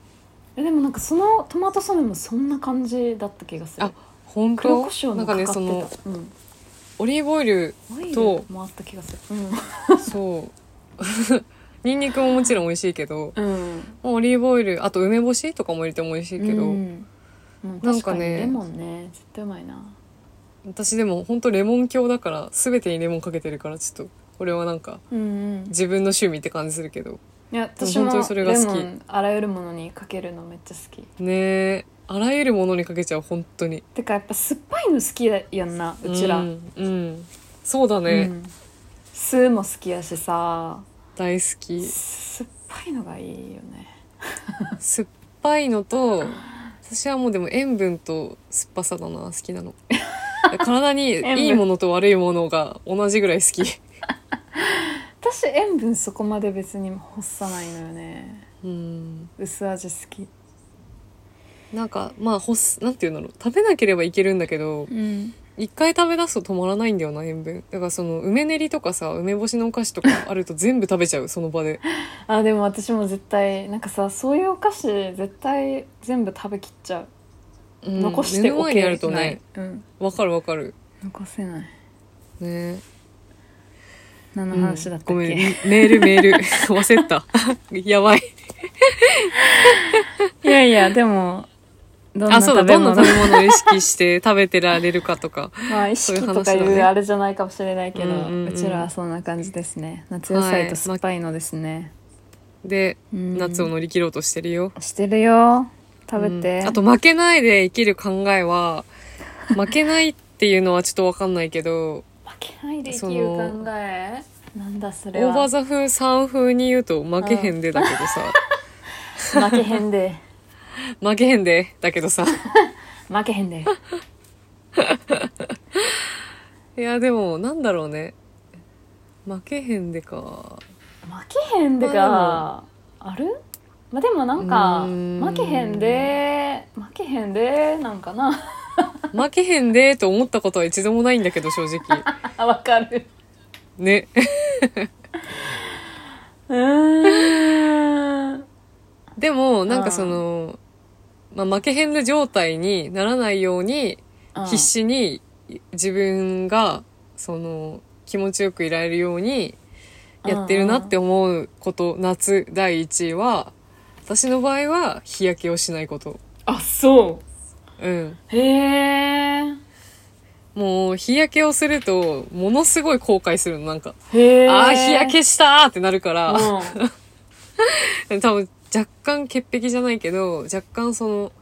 えでもなんかそのトマトそうめんもそんな感じだった気がする。あ本当？黒胡椒なんかもかかってた、ねそのうん。オリーブオイルオイルともあった気がする。うん。そう。ニンニクももちろん美味しいけどうん。オリーブオイルあと梅干しとかも入れても美味しいけど、うん。うんなんかね確にレモンね。絶対うまいな私でも本当レモン強だから全てにレモンかけてるからちょっとこれはなんかうんうん。自分の趣味って感じするけど。いや私も本当にそれが好き。レモンあらゆるものにかけるのめっちゃ好き。ねえ。あらゆるものにかけちゃう本当に。てかやっぱ酸っぱいの好きやんなうちら、うん、うん。そうだね、うん。酢も好きやしさ。大好き。酸っぱいのがいいよね。酸っぱいのと私はもうでも塩分と酸っぱさだな好きなの 体にいいものと悪いものが同じぐらい好き。私塩分そこまで別に欲さないのよね。うん。薄味好き。なんかまあほすなんていうんだろう。食べなければいけるんだけどうん。一回食べ出すと止まらないんだよな塩分。だからその梅練りとかさ梅干しのお菓子とかあると全部食べちゃうその場で。あでも私も絶対なんかさそういうお菓子絶対全部食べきっちゃう、うん残しておけるとね。うん、わかるわかる。残せない。ね。何の話だったっけ、うん。ごめん。メールメール。忘れた。やばい。いやいやでもどんなあそうだ。食べ物？どんな食べ物を意識して食べてられるかとか。まあ意識とかいうあれじゃないかもしれないけど、ううんうん。うんちらはそんな感じですね。夏野菜と酸っぱいのですね、でうん。夏を乗り切ろうとしてるよ。してるよ食べて、うん。あと負けないで生きる考えは 負けないっていうのはちょっとわかんないけど負けないで生きる考え？なんだそれは。オーバーザ風三風に言うと負けへんでだけどさ、負けへんで。負けへんでだけどさ。負けへんで。いやでもなんだろうね。負けへんでか。負けへんでがある？まあでもなんか負けへんで負けへんでなんかな。負けへんでと思ったことは一度もないんだけど正直。あ わかる。ね。うーん。でもなんかその、まあ、負けへんで状態にならないように必死に自分がその気持ちよくいられるようにやってるなって思うこと、夏第1位は私の場合は日焼けをしないこと。あそう。ん。うへえもう日焼けをするとものすごい後悔するのなんか、へえああ日焼けしたーってなるから、うん。多分若干潔癖じゃないけど若干その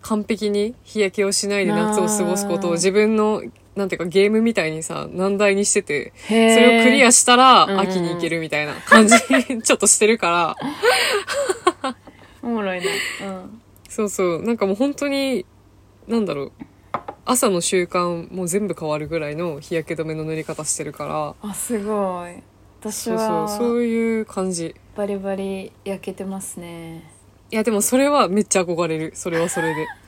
完璧に日焼けをしないで夏を過ごすことを自分のなんていうかゲームみたいにさ難題にしててそれをクリアしたらうんうん秋に行けるみたいな感じ ちょっとしてるから。おもろいね。うん。そうそう。なんかもう本当になんだろう。朝の習慣も全部変わるぐらいの日焼け止めの塗り方してるから。あすごい。私そうそう。はそういう感じ。バリバリ焼けてますね。いやでもそれはめっちゃ憧れる。それはそれで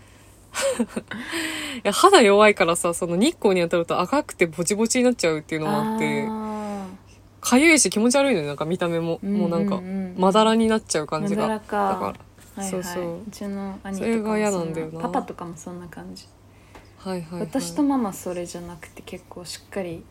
いや肌弱いからさその日光に当たると赤くてボチボチになっちゃうっていうのもあってあかゆいし気持ち悪いのよなんか見た目も、ーもうなんかん。んまだらになっちゃう感じが。まだらか。ら。はいはい、そうそう。ちの兄とそれが嫌なんだよな。パパとかもそんな感じ、はいはい、はい、私とママそれじゃなくて結構しっかり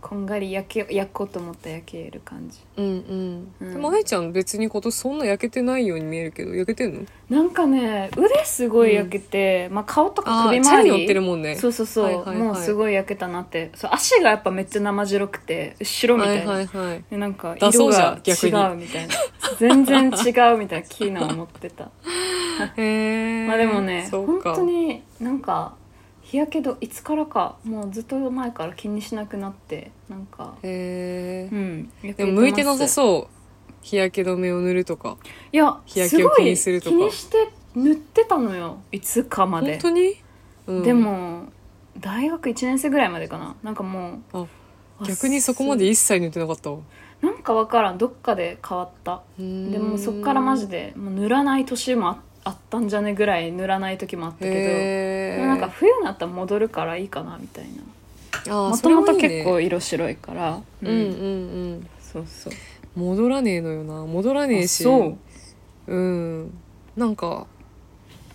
こんがり焼け焼こうと思ったら焼ける感じ。うんうん、うん。でも愛ちゃん別に今年そんな焼けてないように見えるけど焼けてんの？なんかね腕すごい焼けて、まあ、顔とかあ首周り。ーチャリ乗ってるもんね。そうそうそう、はいはいはい。もうすごい焼けたなって。そう足がやっぱめっちゃ生白くて白みたいいはいはい。でなんかだそうじゃ色がん逆に。違うみたいな。全然違うみたいなキーナ思ってた。へえまあでもね本そうか。当になんか日焼けどいつからかもうずっと前から気にしなくなってなんかへえうんでも向いてなさうそう。日焼け止めを塗るとか。いや日焼けを気にするとか。気にして塗ってたのよ。いつかまで。本当に、うん、でも大学1年生ぐらいまでかな。なんかもうあ逆にそこまで一切塗ってなかった？わなんかわからん。どっかで変わった。ででもそっからマジでもう塗らない年もああったんじゃねぐらい塗らない時もあったけどへでもなんか冬になったら戻るからいいかなみたいな。ももともと結構色白いから。うんうん。うんそうそう。戻らねえのよな。戻らねえし。あそう。うん。なんか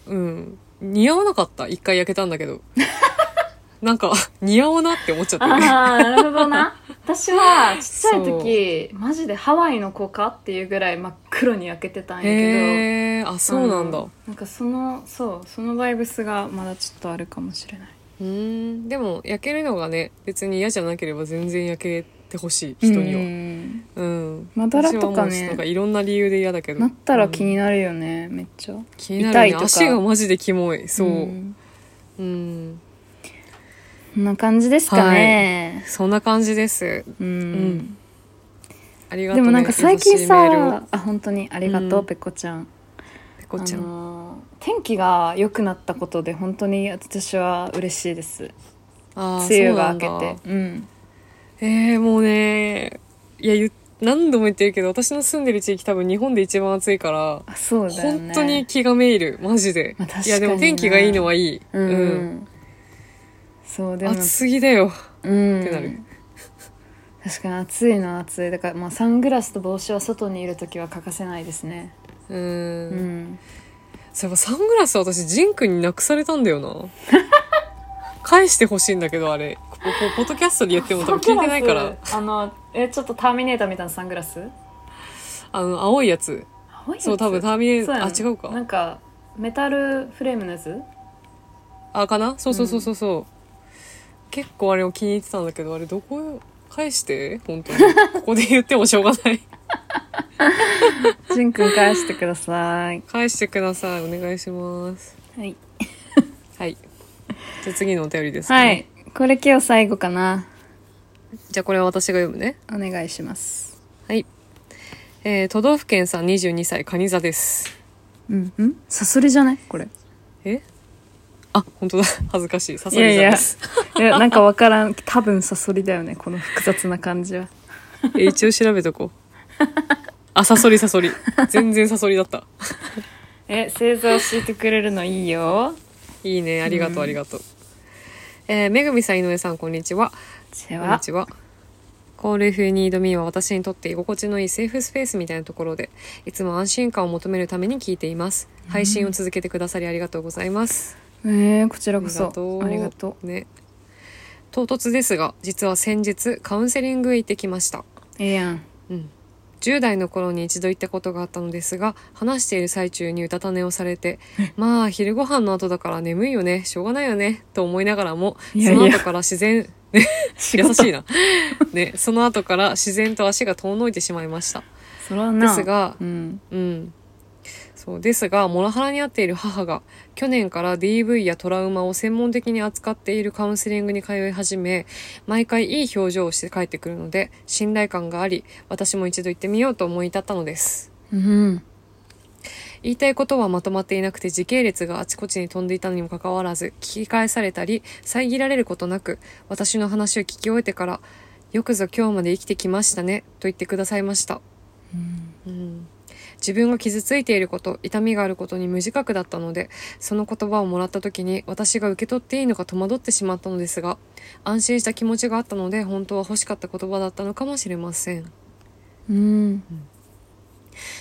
うん。似合わなかった。一回焼けたんだけど。なんか似合わなって思っちゃってああなるほどな私はちっちゃい時マジでハワイの子かっていうぐらい真っ黒に焼けてたんやけへえあどそうなんだ。なんかそのそうそのバイブスがまだちょっとあるかもしれない。うん。でも焼けるのがね別に嫌じゃなければ全然焼けてほしい人には。うん。うん。まだらとかねなんかいろんんな理由で嫌だけど。なったら気うん。になるよね、めっちゃ。気になるね。痛いとか。足がマジでキモい。そう。うんうんな感じですかね、そんな感じです。うん。ん。ありがとう、ね、でもなんか最近さあ本当にありがとう、うん。ペコちゃん。ペコちゃん、あのー天気が良くなったことで本当に私は嬉しいです。あー梅雨が明けて。うんえー、もうねいや何度も言ってるけど私の住んでる地域多分日本で一番暑いからあそうだよね。本当に気がめいる。マジで、まあ確かにいやでも天気がいいのはいい。うん、そうでも。暑すぎだよ。うん。ってなる。確かに暑いのは暑い。だからまあサングラスと帽子は外にいる時は欠かせないですね。うん。うん。そういえばサングラス私ジンクになくされたんだよな。返してほしいんだけどあれ。ポッドキャストで言っても多分聞いてないから。あのえちょっとターミネーターみたいなサングラス？あの青いやつ。青いやつ？そう多分ターミネーそうやねあ違うか。なんかメタルフレームのやつ？あかな？そうそうそうそうそう、結構あれを気に入ってたんだけどあれどこ返して？本当に。ここで言ってもしょうがない。ジンくん返してください。返してください。お願いします。はい。はい。じゃあ次のお便りですね、はい。これ今日最後かな。じゃあこれは私が読むね。お願いします。はい。えー、都道府県さん22歳カニ座です。うんうん？サソリじゃない？これ。え？あ本当だ。恥ずかしい。サソいや。いやリ座です。いやなんかわからん。多分サソリだよねこの複雑な感じは。え一応調べとこう。あサソリサソリ。全然サソリだった。え星座教えてくれるのいいよ。いいね。ありがとうありがとう、えー、めぐみさん井上さんこんにちは。こんにちは。コール If You Need Me は私にとって居心地のいいセーフスペースみたいなところで、いつも安心感を求めるために聞いています。配信を続けてくださりありがとうございます。えー、こちらこそ。ありがとう。ね。唐突ですが、実は先日カウンセリングへ行ってきました。ええやん。うん。10代の頃に一度行ったことがあったのですが、話している最中にうたた寝をされて、まあ、昼ご飯の後だから眠いよね、しょうがないよね、と思いながらも、その後から自然、ね、優しいな。ね、その後から自然と足が遠のいてしまいました。ですがうん。うん。そうですが、モラハラに遭っている母が、去年から DV やトラウマを専門的に扱っているカウンセリングに通い始め、毎回いい表情をして帰ってくるので、信頼感があり、私も一度行ってみようと思い立ったのです。うん。言いたいことはまとまっていなくて時系列があちこちに飛んでいたにもかかわらず聞き返されたり遮られることなく私の話を聞き終えてから「よくぞ今日まで生きてきましたね」と言ってくださいました、うん自分が傷ついていること痛みがあることに無自覚だったのでその言葉をもらった時に私が受け取っていいのか戸惑ってしまったのですが安心した気持ちがあったので本当は欲しかった言葉だったのかもしれませんうん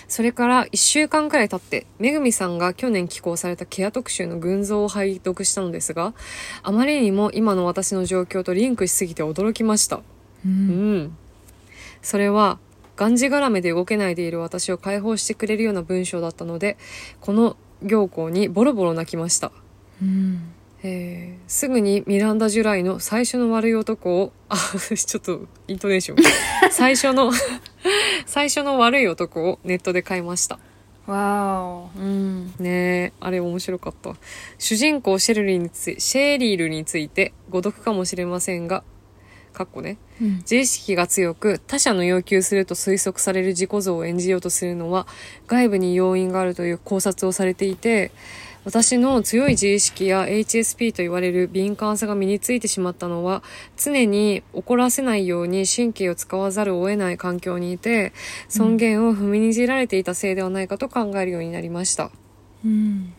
それから1週間くらい経って、めぐみさんが去年寄稿されたケア特集の群像を拝読したのですが、あまりにも今の私の状況とリンクしすぎて驚きました。ううんん。それは、がんじがらめで動けないでいる私を解放してくれるような文章だったので、この行項にボロボロ泣きました。うんえーすぐにミランダ・ジュライの最初の悪い男を、あ、ちょっとイントネーション。最初の、最初の悪い男をネットで買いました。わおうんねえ、あれ面白かった。主人公シェルリーについ、シェリールについて誤読かもしれませんが、かっこね。うん自意識が強く他者の要求すると推測される自己像を演じようとするのは外部に要因があるという考察をされていて私の強い自意識や HSP と言われる敏感さが身についてしまったのは常に怒らせないように神経を使わざるを得ない環境にいて尊厳を踏みにじられていたせいではないかと考えるようになりました。うん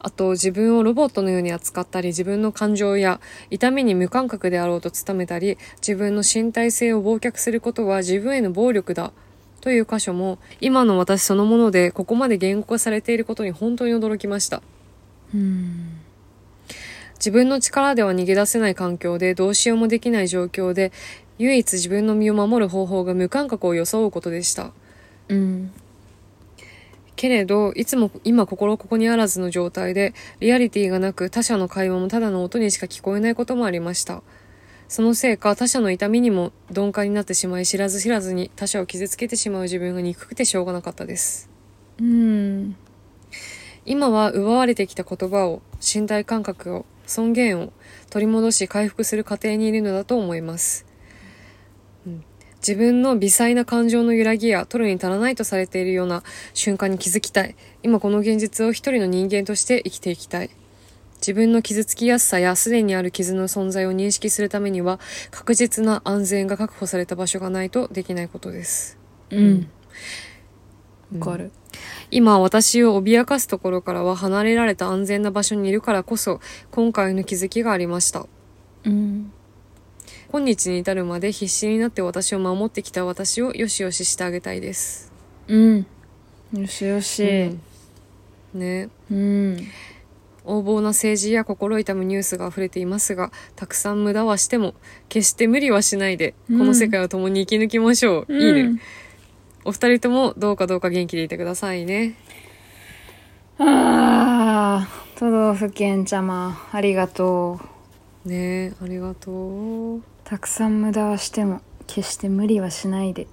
あと自分をロボットのように扱ったり自分の感情や痛みに無感覚であろうと努めたり自分の身体性を忘却することは自分への暴力だ。という箇所も今の私そのものでここまで言語化されていることに本当に驚きました。うん自分の力では逃げ出せない環境でどうしようもできない状況で唯一自分の身を守る方法が無感覚を装うことでした。うん。けれど、いつも今心ここにあらずの状態で、リアリティがなく他者の会話もただの音にしか聞こえないこともありました。そのせいか他者の痛みにも鈍感になってしまい知らず知らずに他者を傷つけてしまう自分が憎くてしょうがなかったです。うん今は奪われてきた言葉を、身体感覚を、尊厳を取り戻し回復する過程にいるのだと思います。うん自分の微細な感情の揺らぎや取るに足らないとされているような瞬間に気づきたい。今この現実を一人の人間として生きていきたい。自分の傷つきやすさやすでにある傷の存在を認識するためには確実な安全が確保された場所がないとできないことです。うんわかる今私を脅かすところからは離れられた安全な場所にいるからこそ今回の気づきがありましたうん今日に至るまで必死になって私を守ってきた私をよしよししてあげたいです。うん。よしよし。うん。ね。うん。横暴な政治や心痛むニュースが溢れていますがたくさん無駄はしても決して無理はしないで、うんこの世界を共に生き抜きましょう、いいうんね。お二人ともどうかどうか元気でいてくださいね。あー。都道府県ちゃまありがとう。ねえありがとうたくさん無駄はしても決して無理はしないで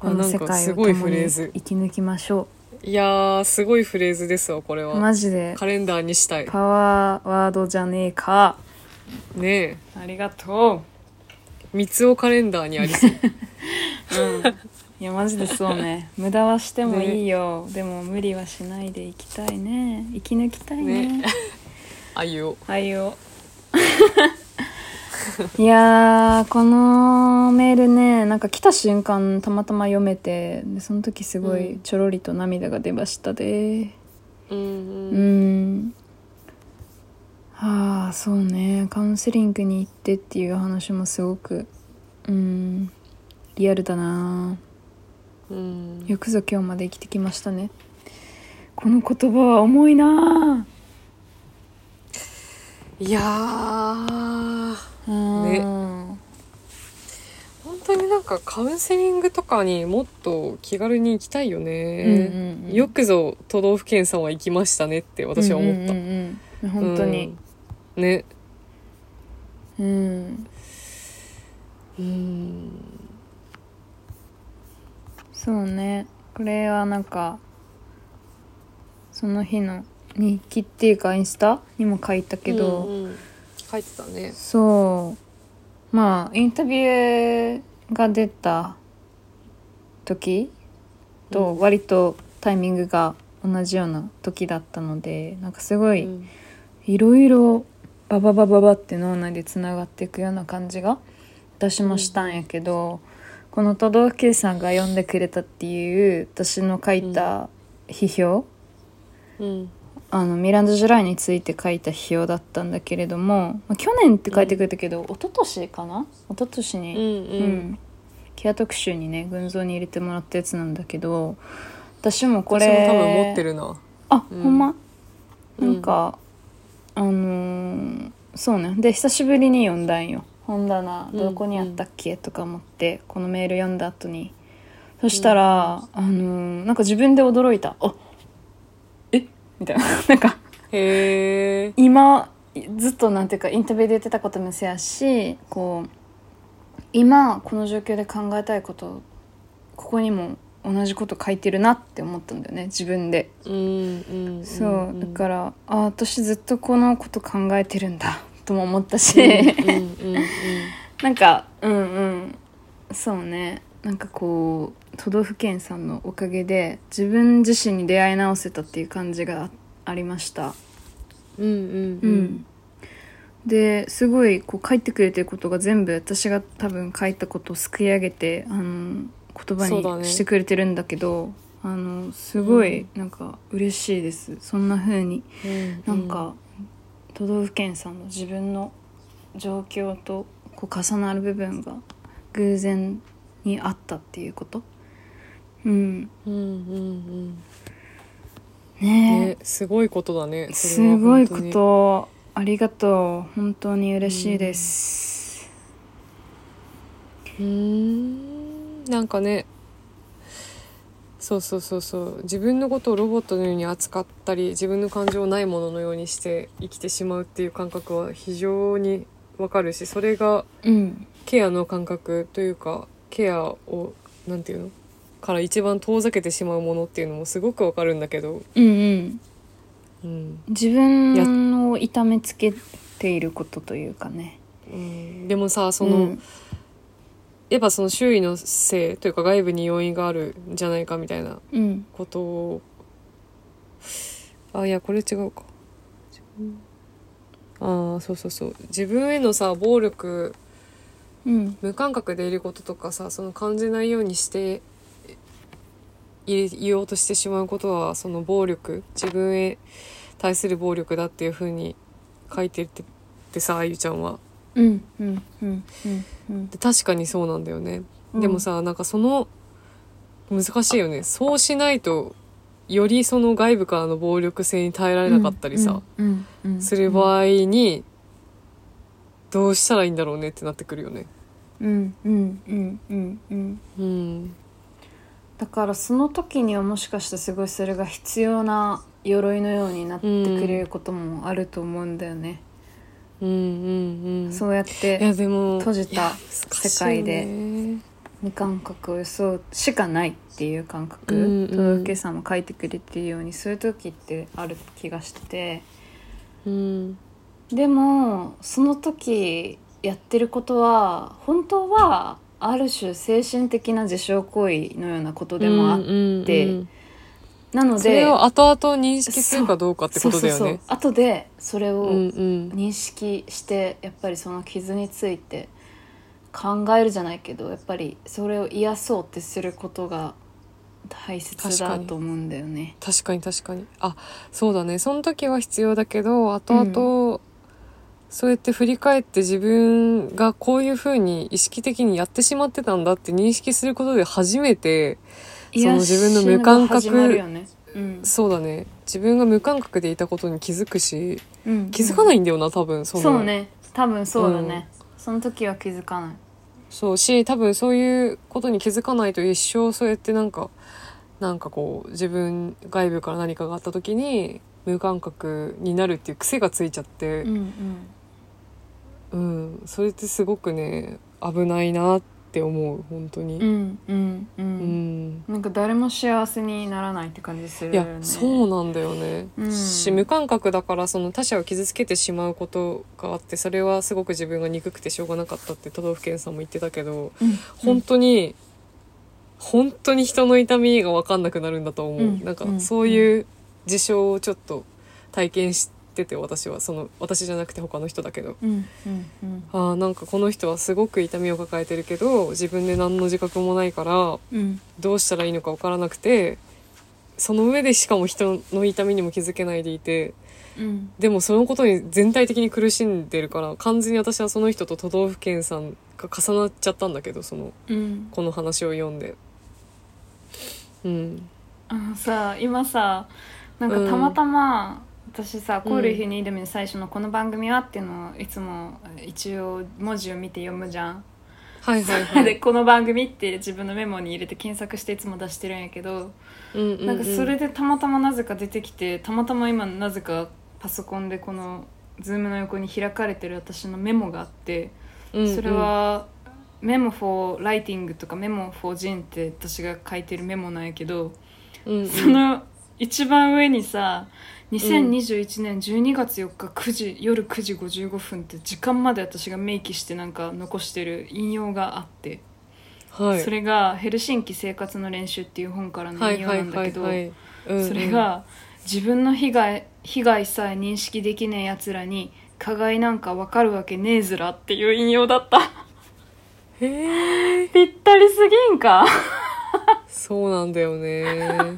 この世界をかすごい共にフレーズ。生き抜きましょいやーすごいフレーズですわこれうは。マジで。カレンダーにしたい。パワーワードじゃねえか。ねえ。ありがと三つおカレンダーにありそう。う うん。いやマジでそうね。無駄はしてもいいよ、でも無理はしないで生きたいね。生き抜きたいね。ねあゆ を。はいよ いやーこのメールねなんか来た瞬間たまたま読めてでその時すごいちょろりと涙が出ましたで。うんううん。んああそうね。カウンセリングに行ってっていう話もすごくうんリアルだな。うん。よくぞ今日まで生きてきましたね。この言葉は重いないやーね。本当になんかカウンセリングとかにもっと気軽に行きたいよね、うんうんうん。よくぞ都道府県さんは行きましたねって私は思った、うんうんうん本当に。うん。ね。うんうん。そうね。これはなんかその日の日記っていうかインスタにも書いたけど、うんうん書いてたね。そう。まあインタビューが出た時と割とタイミングが同じような時だったのでなんかすごいうん。いろいろバババババって脳内でつながっていくような感じが私もしたんやけど、この都道府県さんが読んでくれたっていう私の書いた批評、うんあのミランダ・ジュライについて書いた批評だったんだけれども、まあ、去年って書いてくれたけど、一昨年かな？一昨年に、うんうん。ケア特集にね群像に入れてもらったやつなんだけど私もこ私れも多分持ってるな。あ、うん。ほんま？うなんんか、あのーそうね。で久しぶりに読んだんよ。本棚うんどこにあったっけ、とか思ってこのメール読んだ後に。そしたら、あのーなんか自分で驚いた。あえみたいな。なんかへえ今ずっとなんていうかインタビューで言ってたこともせやしこう今この状況で考えたいことここにも同じこと書いてるなって思ったんだよね自分で。うんうんうんそうだからあ私ずっとこのこと考えてるんだとも思ったし、なんかうんうん。そうねなんかこう都道府県さんのおかげで自分自身に出会い直せたっていう感じがあありました。うんうんううん。んですごいこう書いてくれてることが全部私が多分書いたことをすくい上げてあの言葉にしてくれてるんだけどあのすごいなんか嬉しいです。そんな風に。うん。なんか都道府県さんの自分の状況とこう重なる部分が偶然にあったっていうこと？うん。うんうんうん。ねねすごいことだねすごいこと。ありがとう本当に嬉しいです。うーん。なんかね。そうそうそうそう。自分のことをロボットのように扱ったり自分の感情をないもののようにして生きてしまうっていう感覚は非常にわかるしそれがうん。ケアの感覚というかケアをなんていうの？から一番遠ざけてしまうものっていうのもすごくわかるんだけど、うんうん。うん。自分を痛めつけていることというかね。うん、でもさその、うん。やっぱその周囲のせいというか外部に要因があるんじゃないかみたいなうん。ことを。あいやこれ違うか。ああそうそうそう。自分へのさ暴力うん。無感覚でいることとかさその感じないようにしてい言おうとしてしまうことはその暴力自分へ対する暴力だっていうふうに書いてってってさあゆちゃんは。うんうんうんうんうん。で確かにそうなんだよね、うん。でもさなんかその難しいよね。そうしないとよりその外部からの暴力性に耐えられなかったりさ、する場合にどうしたらいいんだろうねってなってくるよね。うんうんうんうんうん。うん、だからその時にはもしかしてすごいそれが必要な鎧のようになってくれることもあると思うんだよね、うんうんうんそうやってでも閉じた世界で無感覚を装うしかないっていう感覚。うんうん。さんも書いてくれてるようにそういう時ってある気がしてて。うんでもその時やってることは本当はある種精神的な自傷行為のようなことでもあって、うんうんうんなのでそれを後々認識するかどうかってことだよそうそうね。そう後でそれをうんうん。認識してやっぱりその傷について考えるじゃないけどやっぱりそれを癒そうってすることが大切だと思うんだよね。確かに確かに。あそうだね。その時は必要だけど後々、そうやって振り返って自分がこういうふうに意識的にやってしまってたんだって認識することで初めてその自分の無感覚ね。うん。そうだね。自分が無感覚でいたことに気づくしうん。気づかないんだよな多分その。そうね。多分そうだね、その時は気づかない。そうし多分そういうことに気づかないと一生そうやってなんかなんかこう自分外部から何かがあった時に無感覚になるっていう癖がついちゃって。うん、うんうんそれってすごくね危ないなって思う本当に。うんうんううん。んなんか誰も幸せにならないって感じするいよね。やそうなんだよね、うん。し無感覚だからその他者を傷つけてしまうことがあってそれはすごく自分が憎くてしょうがなかったって都道府県さんも言ってたけどうん本当に、本当に人の痛みが分かんなくなるんだと思う、うんなんかうん。そういう事象をちょっと体験してて私はその私じゃなくて他の人だけど。うんうんうん。あーなんかこの人はすごく痛みを抱えてるけど自分で何の自覚もないからうん。どうしたらいいのか分からなくてその上でしかも人の痛みにも気づけないでいてうん。でもそのことに全体的に苦しんでるから完全に私はその人と都道府県さんが重なっちゃったんだけどそのうん。この話を読んで。うん。あのさ今さなんかたまたま、私さ「コールヒにでも最初のこの番組は」っていうのをいつも一応文字を見て読むじゃん。はいはいは でいこの番組って自分のメモに入れて検索していつも出してるんやけど、うんうんうんなんかそれでたまたまなぜか出てきてたまたま今なぜかパソコンでこのズームの横に開かれてる私のメモがあってうんうんそれは「メモ for writing」とか「メモ for Jin」って私が書いてるメモなんやけど。うんうんその一番上にさ2021年12月4日9時夜9時55分って時間まで私が明記してなんか残してる引用があって、はい。それが「ヘルシンキ生活の練習」っていう本からの引用ないんだけどそれが自分の被害被害さえ認識できねえやつらに加害なんかわかるわけねえずらっていう引用だった。へえ。ぴったりすぎんか？そうなんだよね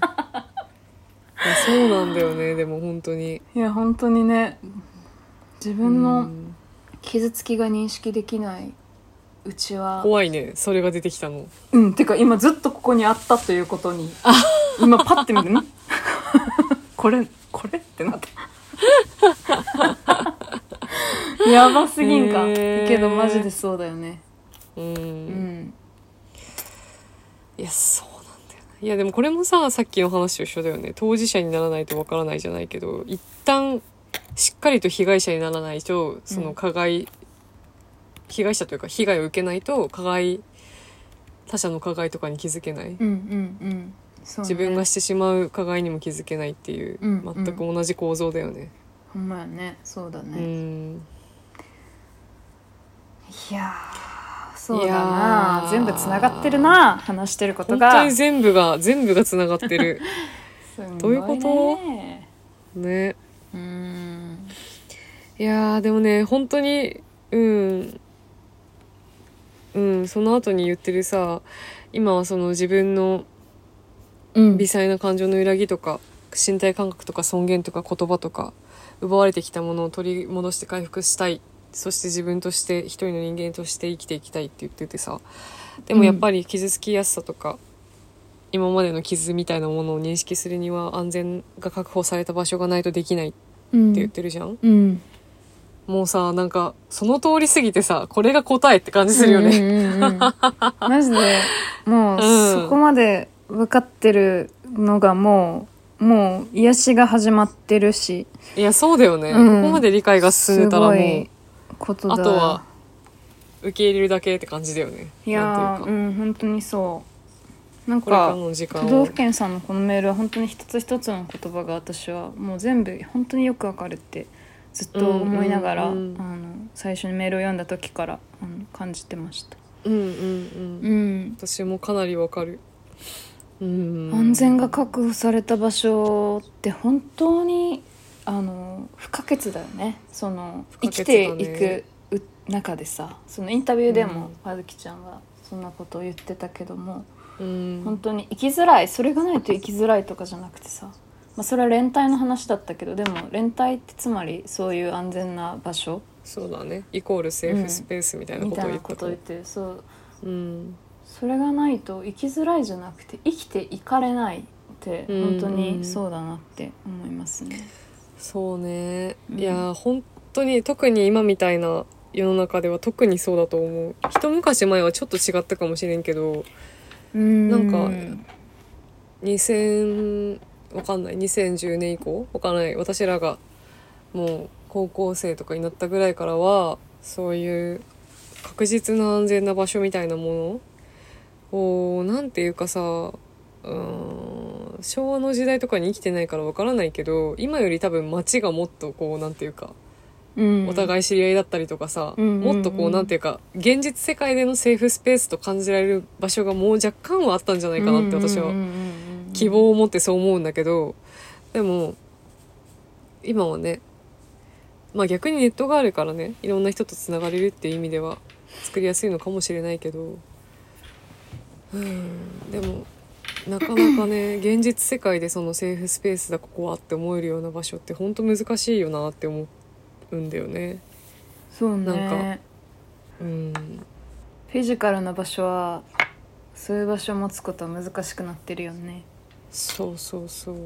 そうなんだよねでも本当に。いや本当にね自う分のん。傷つきが認識できないうちは。怖いねそれが出てきたの。うんてか今ずっとここにあったということに今パッて見てん？これこれ？ってなった やばすぎんか、へー。けどマジでそうだよね。うん、うん。いやそういやでもこれもささっきの話と一緒だよね。当事者にならないとわからないじゃないけど一旦しっかりと被害者にならないとその加害、被害者というか被害を受けないと加害他者の加害とかに気づけない、うんうんうん。そうね。自分がしてしまう加害にも気づけないっていう、うん全く同じ構造だよね。ほんまやね。そうだうね、ん。いやーそうだな。ー。全部つながってるな話してること本が当に全部が全部がつながってる。どういうこと？ね。ねうん。いやーでもね本当にうん。うんその後に言ってるさ今はその自分のうん。微細な感情の揺らぎとか身体感覚とか尊厳とか言葉とか奪われてきたものを取り戻して回復したいそして自分として一人の人間として生きていきたいって言っててさ。でもやっぱり傷つきやすさとか今までの傷みたいなものを認識するには安全が確保された場所がないとできないってうん言ってるじゃん、うん。もうさなんかその通り過ぎてさこれが答えって感じするよね、うんうんうんマジでもううん。そこまで分かってるのがもうもう癒しが始まってるし。いやそうだよね、うん。ここまで理解が進んでたらもうことだ。あとは受け入れるだけって感じだよね。いやーうん本当にそう。なんか都道を府県さんのこのメールは本当に一つ一つの言葉が私はもう全部本当によくわかるってずっと思いながら、うんうんうんあの最初にメールを読んだ時からあの感じてました。うんうんうん、うん。私もかなりわかる。うん。安全が確保された場所って本当にあの不可欠だよね。その不生きていくう中でさそのインタビューでもうん。あずきちゃんがそんなことを言ってたけども、うん。本当に生きづらい。それがないと生きづらいとかじゃなくてさ、まあ、それは連帯の話だったけどでも連帯ってつまりそういう安全な場所。そうだね。イコールセーフスペースみたいなみことを言ったかもたいなことを言ってる。そう。うん。それがないと生きづらいじゃなくて生きていかれないってうん。本当にそうだなって思いますね。そうね、うん。いや本当に特に今みたいな世の中では特にそうだと思う。一昔前はちょっと違ったかもしれんけどうん。なんか2000わかんない。2010年以降？わかんない。私らがもう高校生とかになったぐらいからはそういう確実な安全な場所みたいなものをなんていうかさうーん。昭和の時代とかに生きてないからわからないけど今より多分街がもっとこうなんていうかうん。お互い知り合いだったりとかさ、うんうんうん。もっとこうなんていうか現実世界でのセーフスペースと感じられる場所がもう若干はあったんじゃないかなって私は希望を持ってそう思うんだけど。でも今はねまあ逆にネットがあるからねいろんな人とつながれるっていう意味では作りやすいのかもしれないけど。うん。でもなかなかね現実世界でそのセーフスペースだここはって思えるような場所って本当難しいよなって思うんだよね。そうねなんかうんフィジカルな場所はそういう場所を持つことは難しくなってるよね。そうそうそう。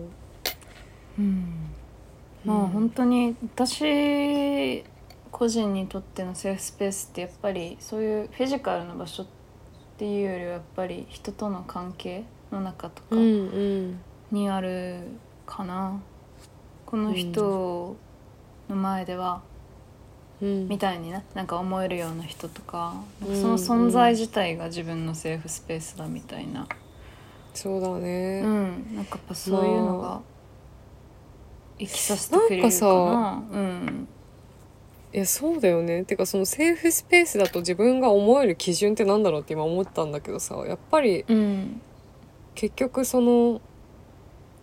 うん、まあ本当に私個人にとってのセーフスペースってやっぱりそういうフィジカルな場所っていうよりはやっぱり人との関係の中とかうんうん。にあるかな、この人の前ではうん。みたいにねなんか思えるような人とかその存在自体が自分のセーフスペースだみたいな、そうだね。うん、なんかやっぱそういうのが生きさせてくれるかな。なんかさうん。いやそうだよね。てかそのセーフスペースだと自分が思える基準ってなんだろうって今思ったんだけどさやっぱりうん結局その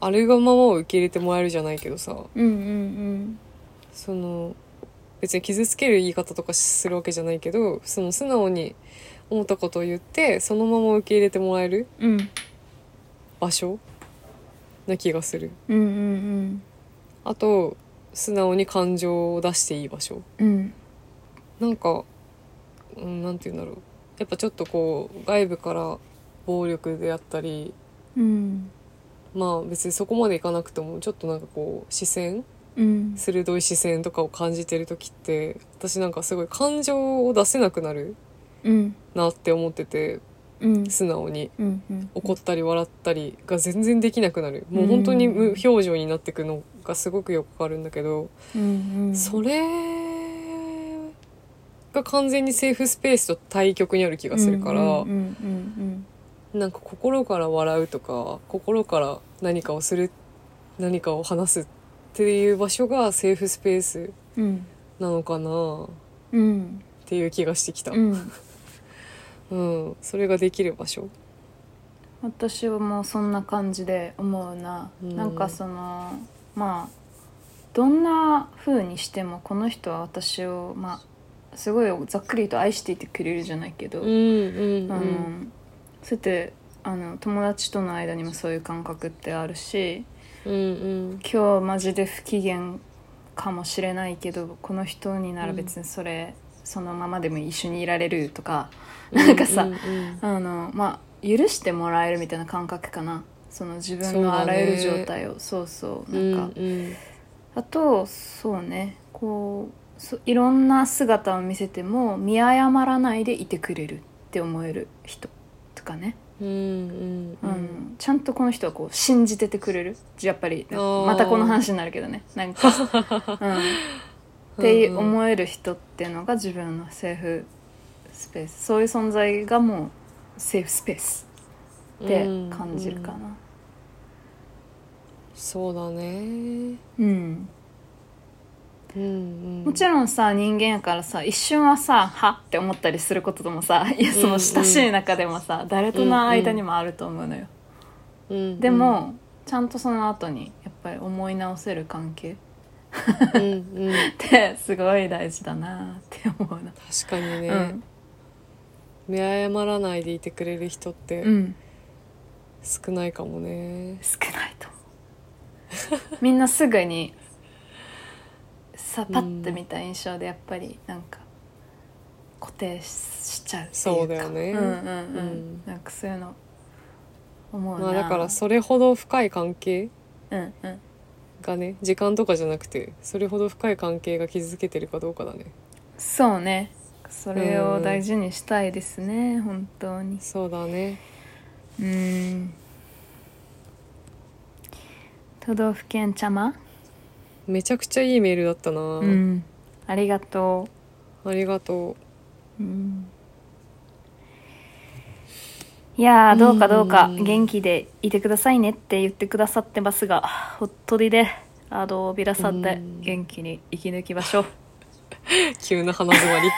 あるがままを受け入れてもらえるじゃないけどさ。うんうんその別に傷つける言い方とかするわけじゃないけどその素直に思ったことを言ってそのまま受け入れてもらえるうん。うん場所な気がする。うんうん。あと素直に感情を出していい場所。うん。なんか、うん、なんて言うんだろう。やっぱちょっとこう外部から暴力であったりうん。まあ別にそこまでいかなくてもちょっとなんかこう視線うん。鋭い視線とかを感じてる時って私なんかすごい感情を出せなくなるうん。なって思っててうん。素直に。うんうん。怒ったり笑ったりが全然できなくなる。もう本当に無表情になってくのがすごくよくわかるんだけど、うんうん。それが完全にセーフスペースと対極にある気がするから、うんうんうんなんか心から笑うとか心から何かをする何かを話すっていう場所がセーフスペースうんうんなのかなっうんていう気がしてきた、うん。うん、それができる場所。私はもうそんな感じで思うな、うん。なんかそのまあどんな風にしてもこの人は私をまあすごいざっくりと愛していてくれるじゃないけど、うんうん。あのそうやってあの友達との間にもそういう感覚ってあるしうんうん。今日マジで不機嫌かもしれないけどこの人になら別にそれ、そのままでも一緒にいられるとかなんかさ、うんうんあのまあ許してもらえるみたいな感覚かな。その自分のあらゆる状態を。そう,、そうなんか、うんうん。あとそうね。こうそいろんな姿を見せても見誤らないでいてくれるって思える人。とかね、うんうんちゃんとこの人はこう信じててくれる？やっぱりまたこの話になるけどね。なんか、うん、って思える人っていうのが自分のセーフスペース。そういう存在がもうセーフスペースって感じるかな。うんうんそうだね。うんうんうん。もちろんさ人間やからさ一瞬はさはって思ったりすることともさいやその親しい中でもさ、誰との間にもあると思うのよ、うんでも、ちゃんとその後にやっぱり思い直せる関係。うんうん、ってすごい大事だなって思うな、確かにね、うん。見誤らないでいてくれる人ってうん。少ないかもね。少ないと思う。みんなすぐにさパッて見た印象でやっぱりなんか固定しちゃうっていうか。そうだよね。うんうんうん、うん。なんかそういうの思うな。まあだからそれほど深い関係うんうん。がね時間とかじゃなくてそれほど深い関係が築けてるかどうかだね。そうね。それを大事にしたいですね、本当に。そうだね。うん。都道府県ちゃまめちゃくちゃいいメールだったな、うん。ありがとありがとう、うん、いやーどうかどうかうん。元気でいてくださいねって言ってくださってますがほっとりであのビラさんでうん。元気に生き抜きましょう。う 急な鼻詰まり。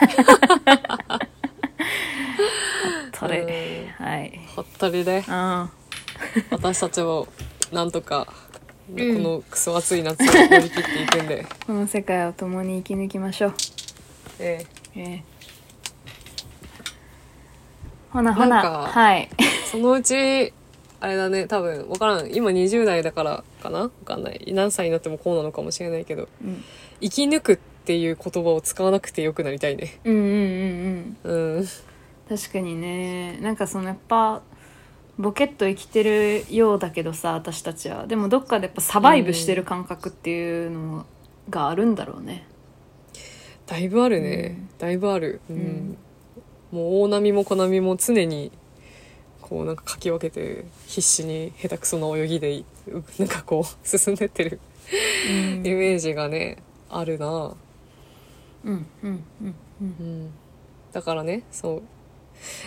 それうん。はい。ほったりで。うん。私たちもなんとか、うん。このクソ暑い夏を乗り切っていくんで、この世界を共に生き抜きましょう。ええ。えほなほな。はい。えそのうちあれだね多分分からん。今20代だからかな？分かんない。何歳になってもこうなのかもしれないけど。うん。生き抜くっていう言葉を使わなくてよくなりたいね。うんうんうんうん。うん。確かにね。なんかそのやっぱボケっと生きてるようだけどさ私たちは。でもどっかでやっぱサバイブしてる感覚っていうのがあるんだろうね。だいぶあるね、うん。だいぶある、うん。ん。もう大波も小波も常にこうなんかかき分けて必死に下手くそな泳ぎでなんかこう進んでってるうん。イメージがねあるな。うんうんうんうん。うん。だからねそう。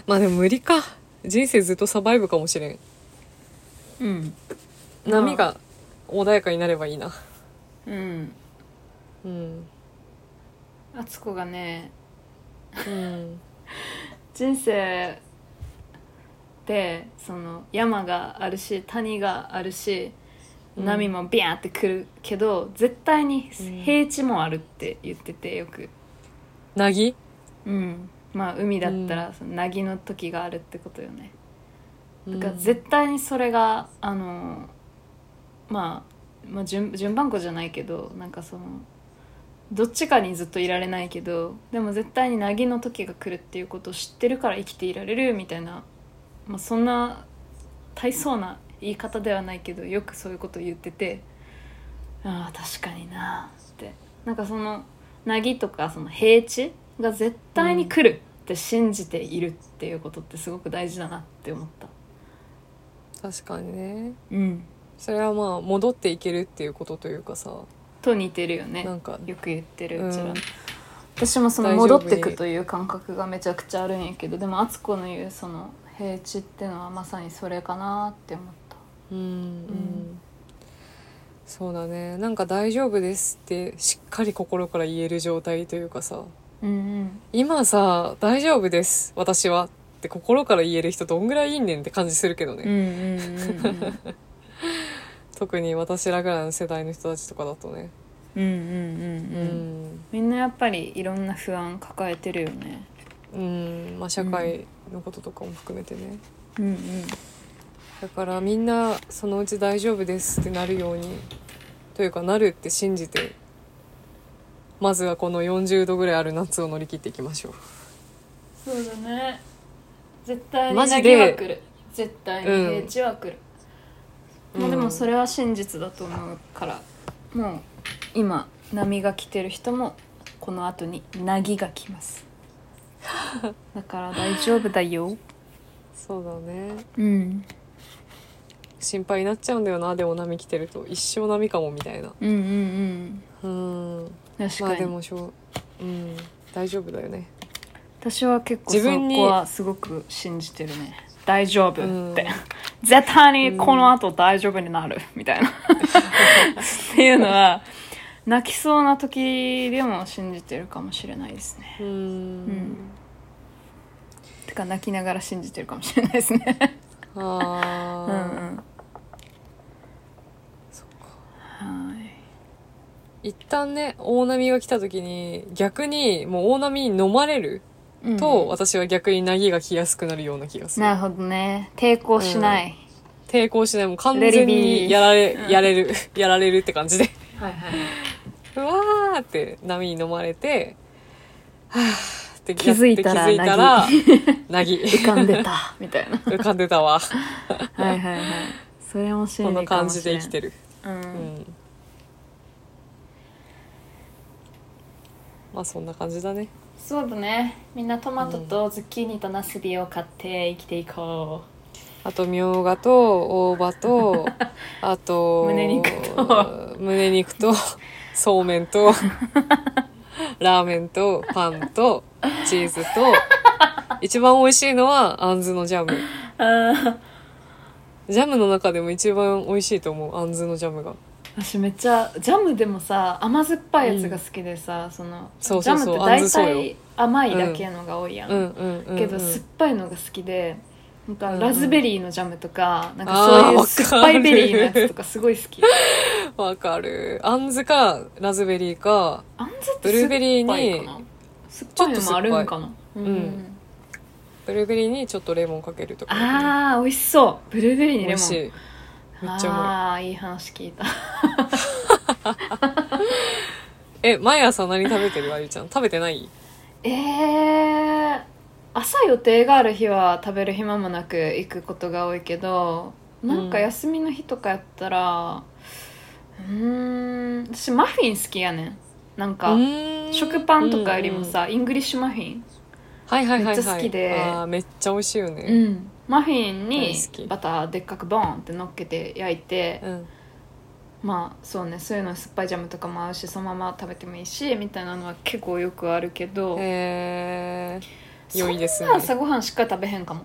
まあでも無理か人生ずっとサバイブかもしれん。うん。波が穏やかになればいいな。うん。うん。あつこがね。うん。人生でその山があるし谷があるしうん。波もビャーってくるけど、絶対にうん。平地もあるって言っててよく。なぎうんまあ海だったうらその凪の時があるってことよね。うん。だから絶対にそれがあのまあ、まあ、順順番こじゃないけどなんかそのどっちかにずっといられないけどでも絶対に凪の時が来るっていうことを知ってるから生きていられるみたいな、まあ、そんな大層な言い方ではないけどよくそういうことを言っててああ確かになって。なんかその凪とかその平地が絶対に来るって信じているっていうことってすごく大事だなって思った。確かにね。うん、それはまあ戻っていけるっていうことというかさ。と似てるよね。なんか。よく言ってるうんうちら、私もその戻ってくという感覚がめちゃくちゃあるんやけどでも敦子の言うその平地っていうのはまさにそれかなって思った。うん。うん。そうだね。なんか大丈夫ですってしっかり心から言える状態というかさうんうん。今さ大丈夫です私はって心から言える人どんぐらいいいねんって感じするけどね、うんうんうんうん 特に私らぐらいの世代の人たちとかだとね。ううんうんうん。うんん。みんなやっぱりいろんな不安抱えてるよね。うん。まあ社会のこととかも含めてね、うんうん。だからみんなそのうち大丈夫ですってなるようにというかなるって信じてまずはこの40度ぐらいある夏を乗り切っていきましょう。そうだね。絶対にマジ来る。絶対に平地は来る、まあでもそれは真実だと思うからもう今波が来てる人もこの後に凪が来ます。だから大丈夫だよ。そうだね。うん。心配になっちゃうんだよな。でも波来てると。一生波かもみたいな。うんうんうん。うん確まあかに、でもしょううん大丈夫だよね。私は結構そ自分にこはすごく信じてるね。大丈夫って、うん。絶対にこの後大丈夫になる、みたいな。っていうのは泣きそうな時でも信じてるかもしれないですね。うん。うん。てか泣きながら信じてるかもしれないですね。あ うんあ、うんそっかはい一旦ね大波が来た時に逆にもう大波に飲まれるうん。と、私は逆に凪が来やすくなるような気がする。なるほどね。抵抗しない、抵抗しない。もう完全にやられやれる やられるって感じで。はいはい うわーって波に飲まれてはーって気づいたら気づいたら凪。浮かんでた。みたいな。浮かんでたわ。はいはいはい。それも真こんな理か感じで生きてる。うん。うんまあそんな感じだね。そうだね。みんなトマトとズッキーニとナスビを買って生きていこあとみょうがと大葉と あと胸肉と。胸肉と そうめんと ラーメンとパンとチーズと。一番美味しいのはあんずのジャム。ジャムの中でも一番美味しいと思うあんずのジャムが私めっちゃジャムでもさ甘酸っぱいやつが好きでさ、そのそうそうそうジャムって大体甘いだけのが多いやん、うん。うんうん、うん、けど酸っぱいのが好きでなんかうんうん。ラズベリーのジャムとか、なんかあーそういう酸っぱいベリーのやつとかすごい好き。わかる。あんずかラズベリーかあんずってブルーベリーに酸っぱいのもあるんかな。うんん。ブルーベリーにちょっとレモンかけるとか、あー美味しそう。ブルーベリーにレモンめっちゃああいい話聞いた。え毎朝何食べてるあゆちゃん？食べてない？えー、朝予定がある日は食べる暇もなく行くことが多いけどなんか休みの日とかやったらうーん私マフィン好きやねん。なんか食パンとかよりもさ、イングリッシュマフィン。はいはいはいはい。めっちゃ好きで。あーめっちゃ美味しいようねんマフィンに大好き。バターでっかくボンって乗っけて焼いて、うん。まあそうねそういうの酸っぱいジャムとかも合うしそのまま食べてもいいしみたいなのは結構よくあるけどへえ良いですね。そんな朝ごはんしっかり食べへんかも。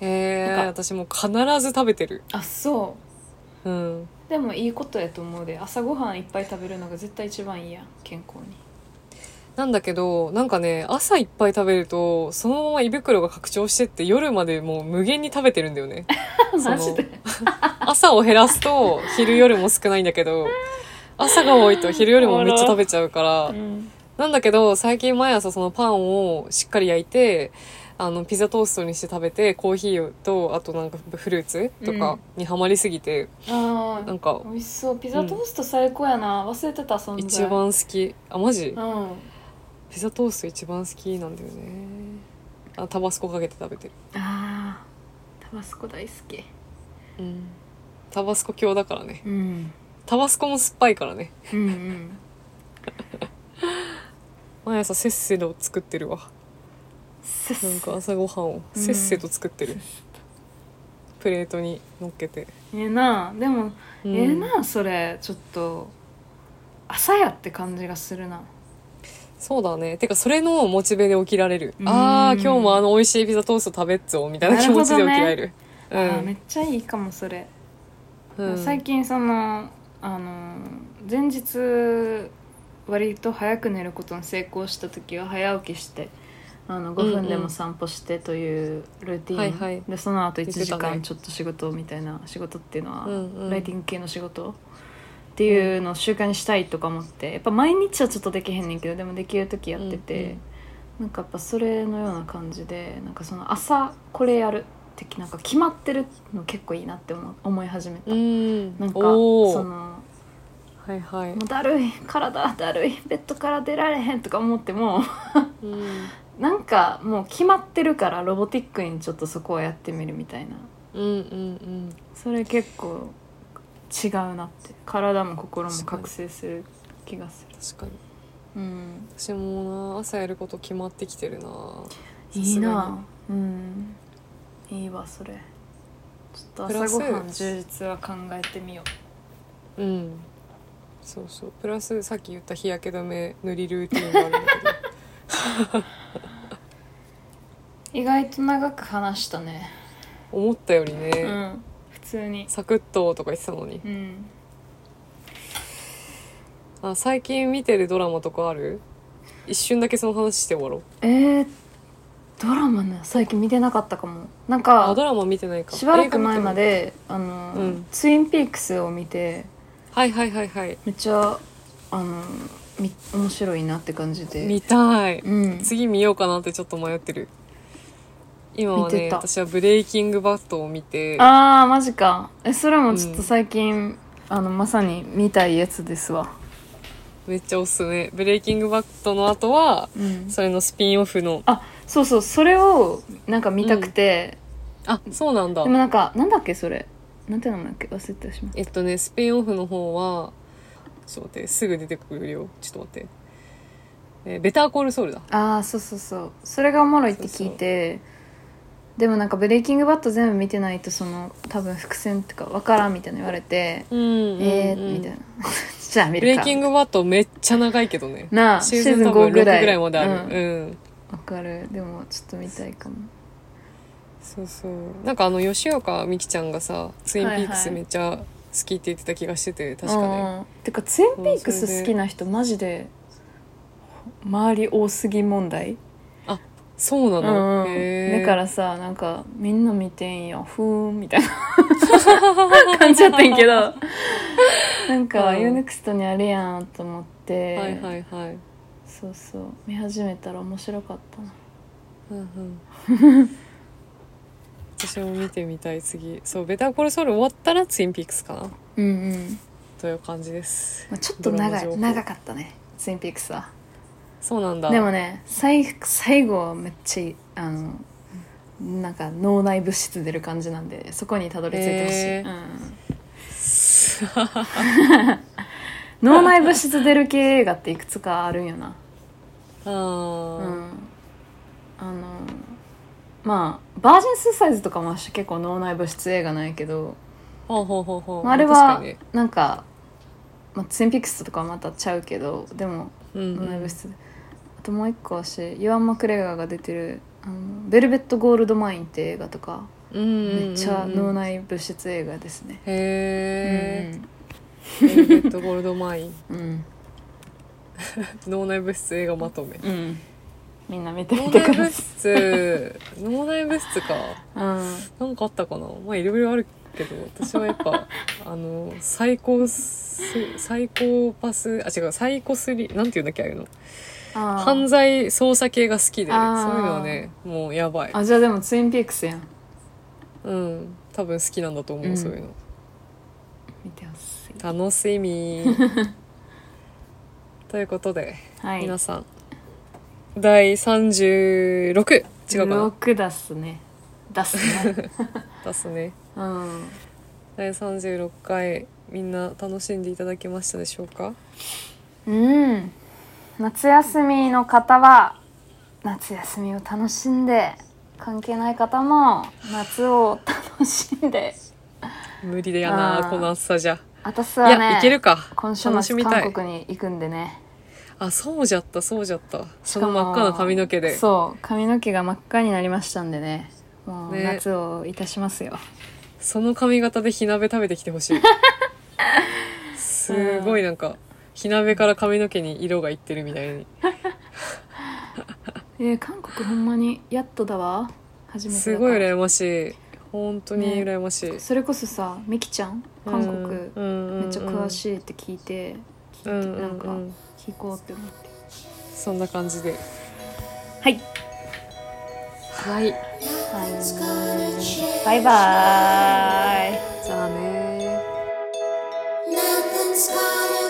へえか。私もう必ず食べてる。あそう。うん。でもいいことやと思うで。朝ごはんいっぱい食べるのが絶対一番いいやん健康になんだけどなんかね朝いっぱい食べるとそのまま胃袋が拡張してって夜までもう無限に食べてるんだよね。マジで？朝を減らすと昼夜も少ないんだけど朝が多いと昼よりもめっちゃ食べちゃうから。うんなんだけど最近毎朝そのパンをしっかり焼いてあのピザトーストにして食べてコーヒーとあとなんかフルーツとかにはまりすぎて、ああなんか美味しそう。ピザトースト最高やな、忘れてた存在一番好き。あマジ？うんピザトースト一番好きなんだよね。あタバスコかけて食べてる。あータバスコ大好き。うん。タバスコ強だからね。うん。タバスコも酸っぱいからね。うんうん。毎朝せっせと作ってるわ。せっなんか朝ごはんをうん。せっせと作ってる、プレートに乗っけて、ええなでも、うん。ええなそれ。ちょっと朝やって感じがするなそうだね。てかそれのモチベで起きられる。うん。ああ今日もあの美味しいピザトースト食べっぞみたいな気持ちで起きられる。あーめっちゃいいかもそれ、うん。最近そのあの前日割と早く寝ることに成功した時は早起きしてあの5分でも散歩してというルーティン、はいはい。でその後1時間ちょっと仕事みたいな仕事っていうのは、うんうん。ライティング系の仕事？っていうのを習慣にしたいとか思ってやっぱ毎日はちょっとできへんねんけどでもできる時やってて、うんうん。なんかやっぱそれのような感じでなんかその朝これやる的なんか決まってるの結構いいなって思思い始めた、うん。なんかそのはいはい。もうだるい体だるいベッドから出られへんとか思ってもうん。なんかもう決まってるからロボティックにちょっとそこはやってみるみたいな。うんうんうん。それ結構違うなって。体も心も覚醒する気がする。確かに。うん。私もな朝やること決まってきてるな。いいな。うん。いいわそれ。ちょっと朝ごはん充実は考えてみよう。ん。そうそう。プラスさっき言った日焼け止め塗りルーティンがあるんだけど。う 意外と長く話したね。思ったよりね、うん。普通に。サクッととか言ってたのに。うん。あ最近見てるドラマとかある？一瞬だけその話して終わろう。えー、ドラマね。最近見てなかったかも。なんあかドラマ見てないか。しばらく前ま映であの、うん。ツインピークスを見て画見てるはいはいはいはい。めっちゃあのみ面白いなって感じで。見たい。うん。次見ようかなってちょっと迷ってる今はね私はブレイキングバットを見て。あーマジか。えそれもちょっと最近、あのまさに見たいやつですわ。めっちゃおすすめ。ブレイキングバットの後はうん。それのスピンオフの。あそうそう。それをなんか見たくて、あそうなんだ。でもなんかなんだっけそれ？なんて名前だっけ？忘れてしまっえっとねスピンオフの方はちょっと待ってすぐ出てくるよ。ちょっと待って、えーベターコールソウルだ。たああそうそうそう。それがおもろいって聞いてでもなんかブレイキングバット全部見てないとその多分伏線ってかわからんみたいな言われて、うんうん、うん、えーみたいな。じゃあ見ブるか。レイキングバットめっちゃ長いけどね。なあシーズン多分6ぐらい。まである。うん。うん。わかる。でもちょっと見たいかも。そうそう。なんかあの吉岡美紀ちゃんがさツインピークスはいはい。めっちゃ好きって言ってた気がしてて確かね、うんうん。てかツインピークス好きな人マジで周り多すぎ問題そうなうの、んうん。だからさなんかみんな見てんやふーんみたいな。感じやったんやけど。なんかうん。UNEXT にあるやんと思って、はいはいはい。そうそう。見始めたら面白かったな。うんうん。私も見てみたい次。そうベターコールソウル終わったらツインピークスかな？うんうん、という感じです。まあ、ちょっと長い。長かったね。ツインピークスはそうなんだ。でもね最最後はめっちゃあのなんか脳内物質出る感じなんでそこにたどり着いてほしい、へうん、脳内物質出る系映画っていくつかあるんよな。あー、うん。あのまあバージンスーサイズとかも結構脳内物質映画なんやけど、ほうほうほうほう。まあ、あれはなんか、まあ、ツインピックスとかはまたちゃうけどでもうん脳内物質、あともう一個はしユアン・マクレガーが出てるあの「ベルベット・ゴールド・マイン」って映画とかうんうんうんうん。めっちゃ脳内物質映画ですね。へえ、ベルベットゴールドマイン。うん。うん、脳内物質映画まとめ。うん、みんな見て脳みてく内物ださい。質。脳内物質か。うん。なんかあったかな。まあいろいろあるけど私はやっぱ あのサイコスサイコパスあ違うサイコスリなんていうんだっけああいうの犯罪捜査系が好きでそういうのはねもうやばい。あじゃあでもツインピークスやん。うん多分好きなんだと思う、うん。そういうの。見てほしい。楽しみ。ということで、はい。皆さん。第36違うかな？6出すね。出すね。ですね。うん。第36回みんな楽しんでいただけましたでしょうか？うん夏休みの方は夏休みを楽しんで関係ない方も夏を楽しんで。無理だよなこの暑さじゃ。私はねいけるか。今週末韓国に行くんでね。あそうじゃったそうじゃった。その真っ赤な髪の毛で。そう髪の毛が真っ赤になりましたんでね。もうね。夏をいたしますよ、その髪型で火鍋食べてきてほしい。すごいなんか火鍋から髪の毛に色がいってるみたいに。えー韓国ほんまにやっとだわ。初めてだすごい羨ましい。本当に羨ましい、それこそさみきちゃん？韓国、うんめっちゃ詳いしいって聞いて聞いて、うんうんうん。なんか聞こうって思って。そんな感じで。はい。はい。バイバイ。じゃあね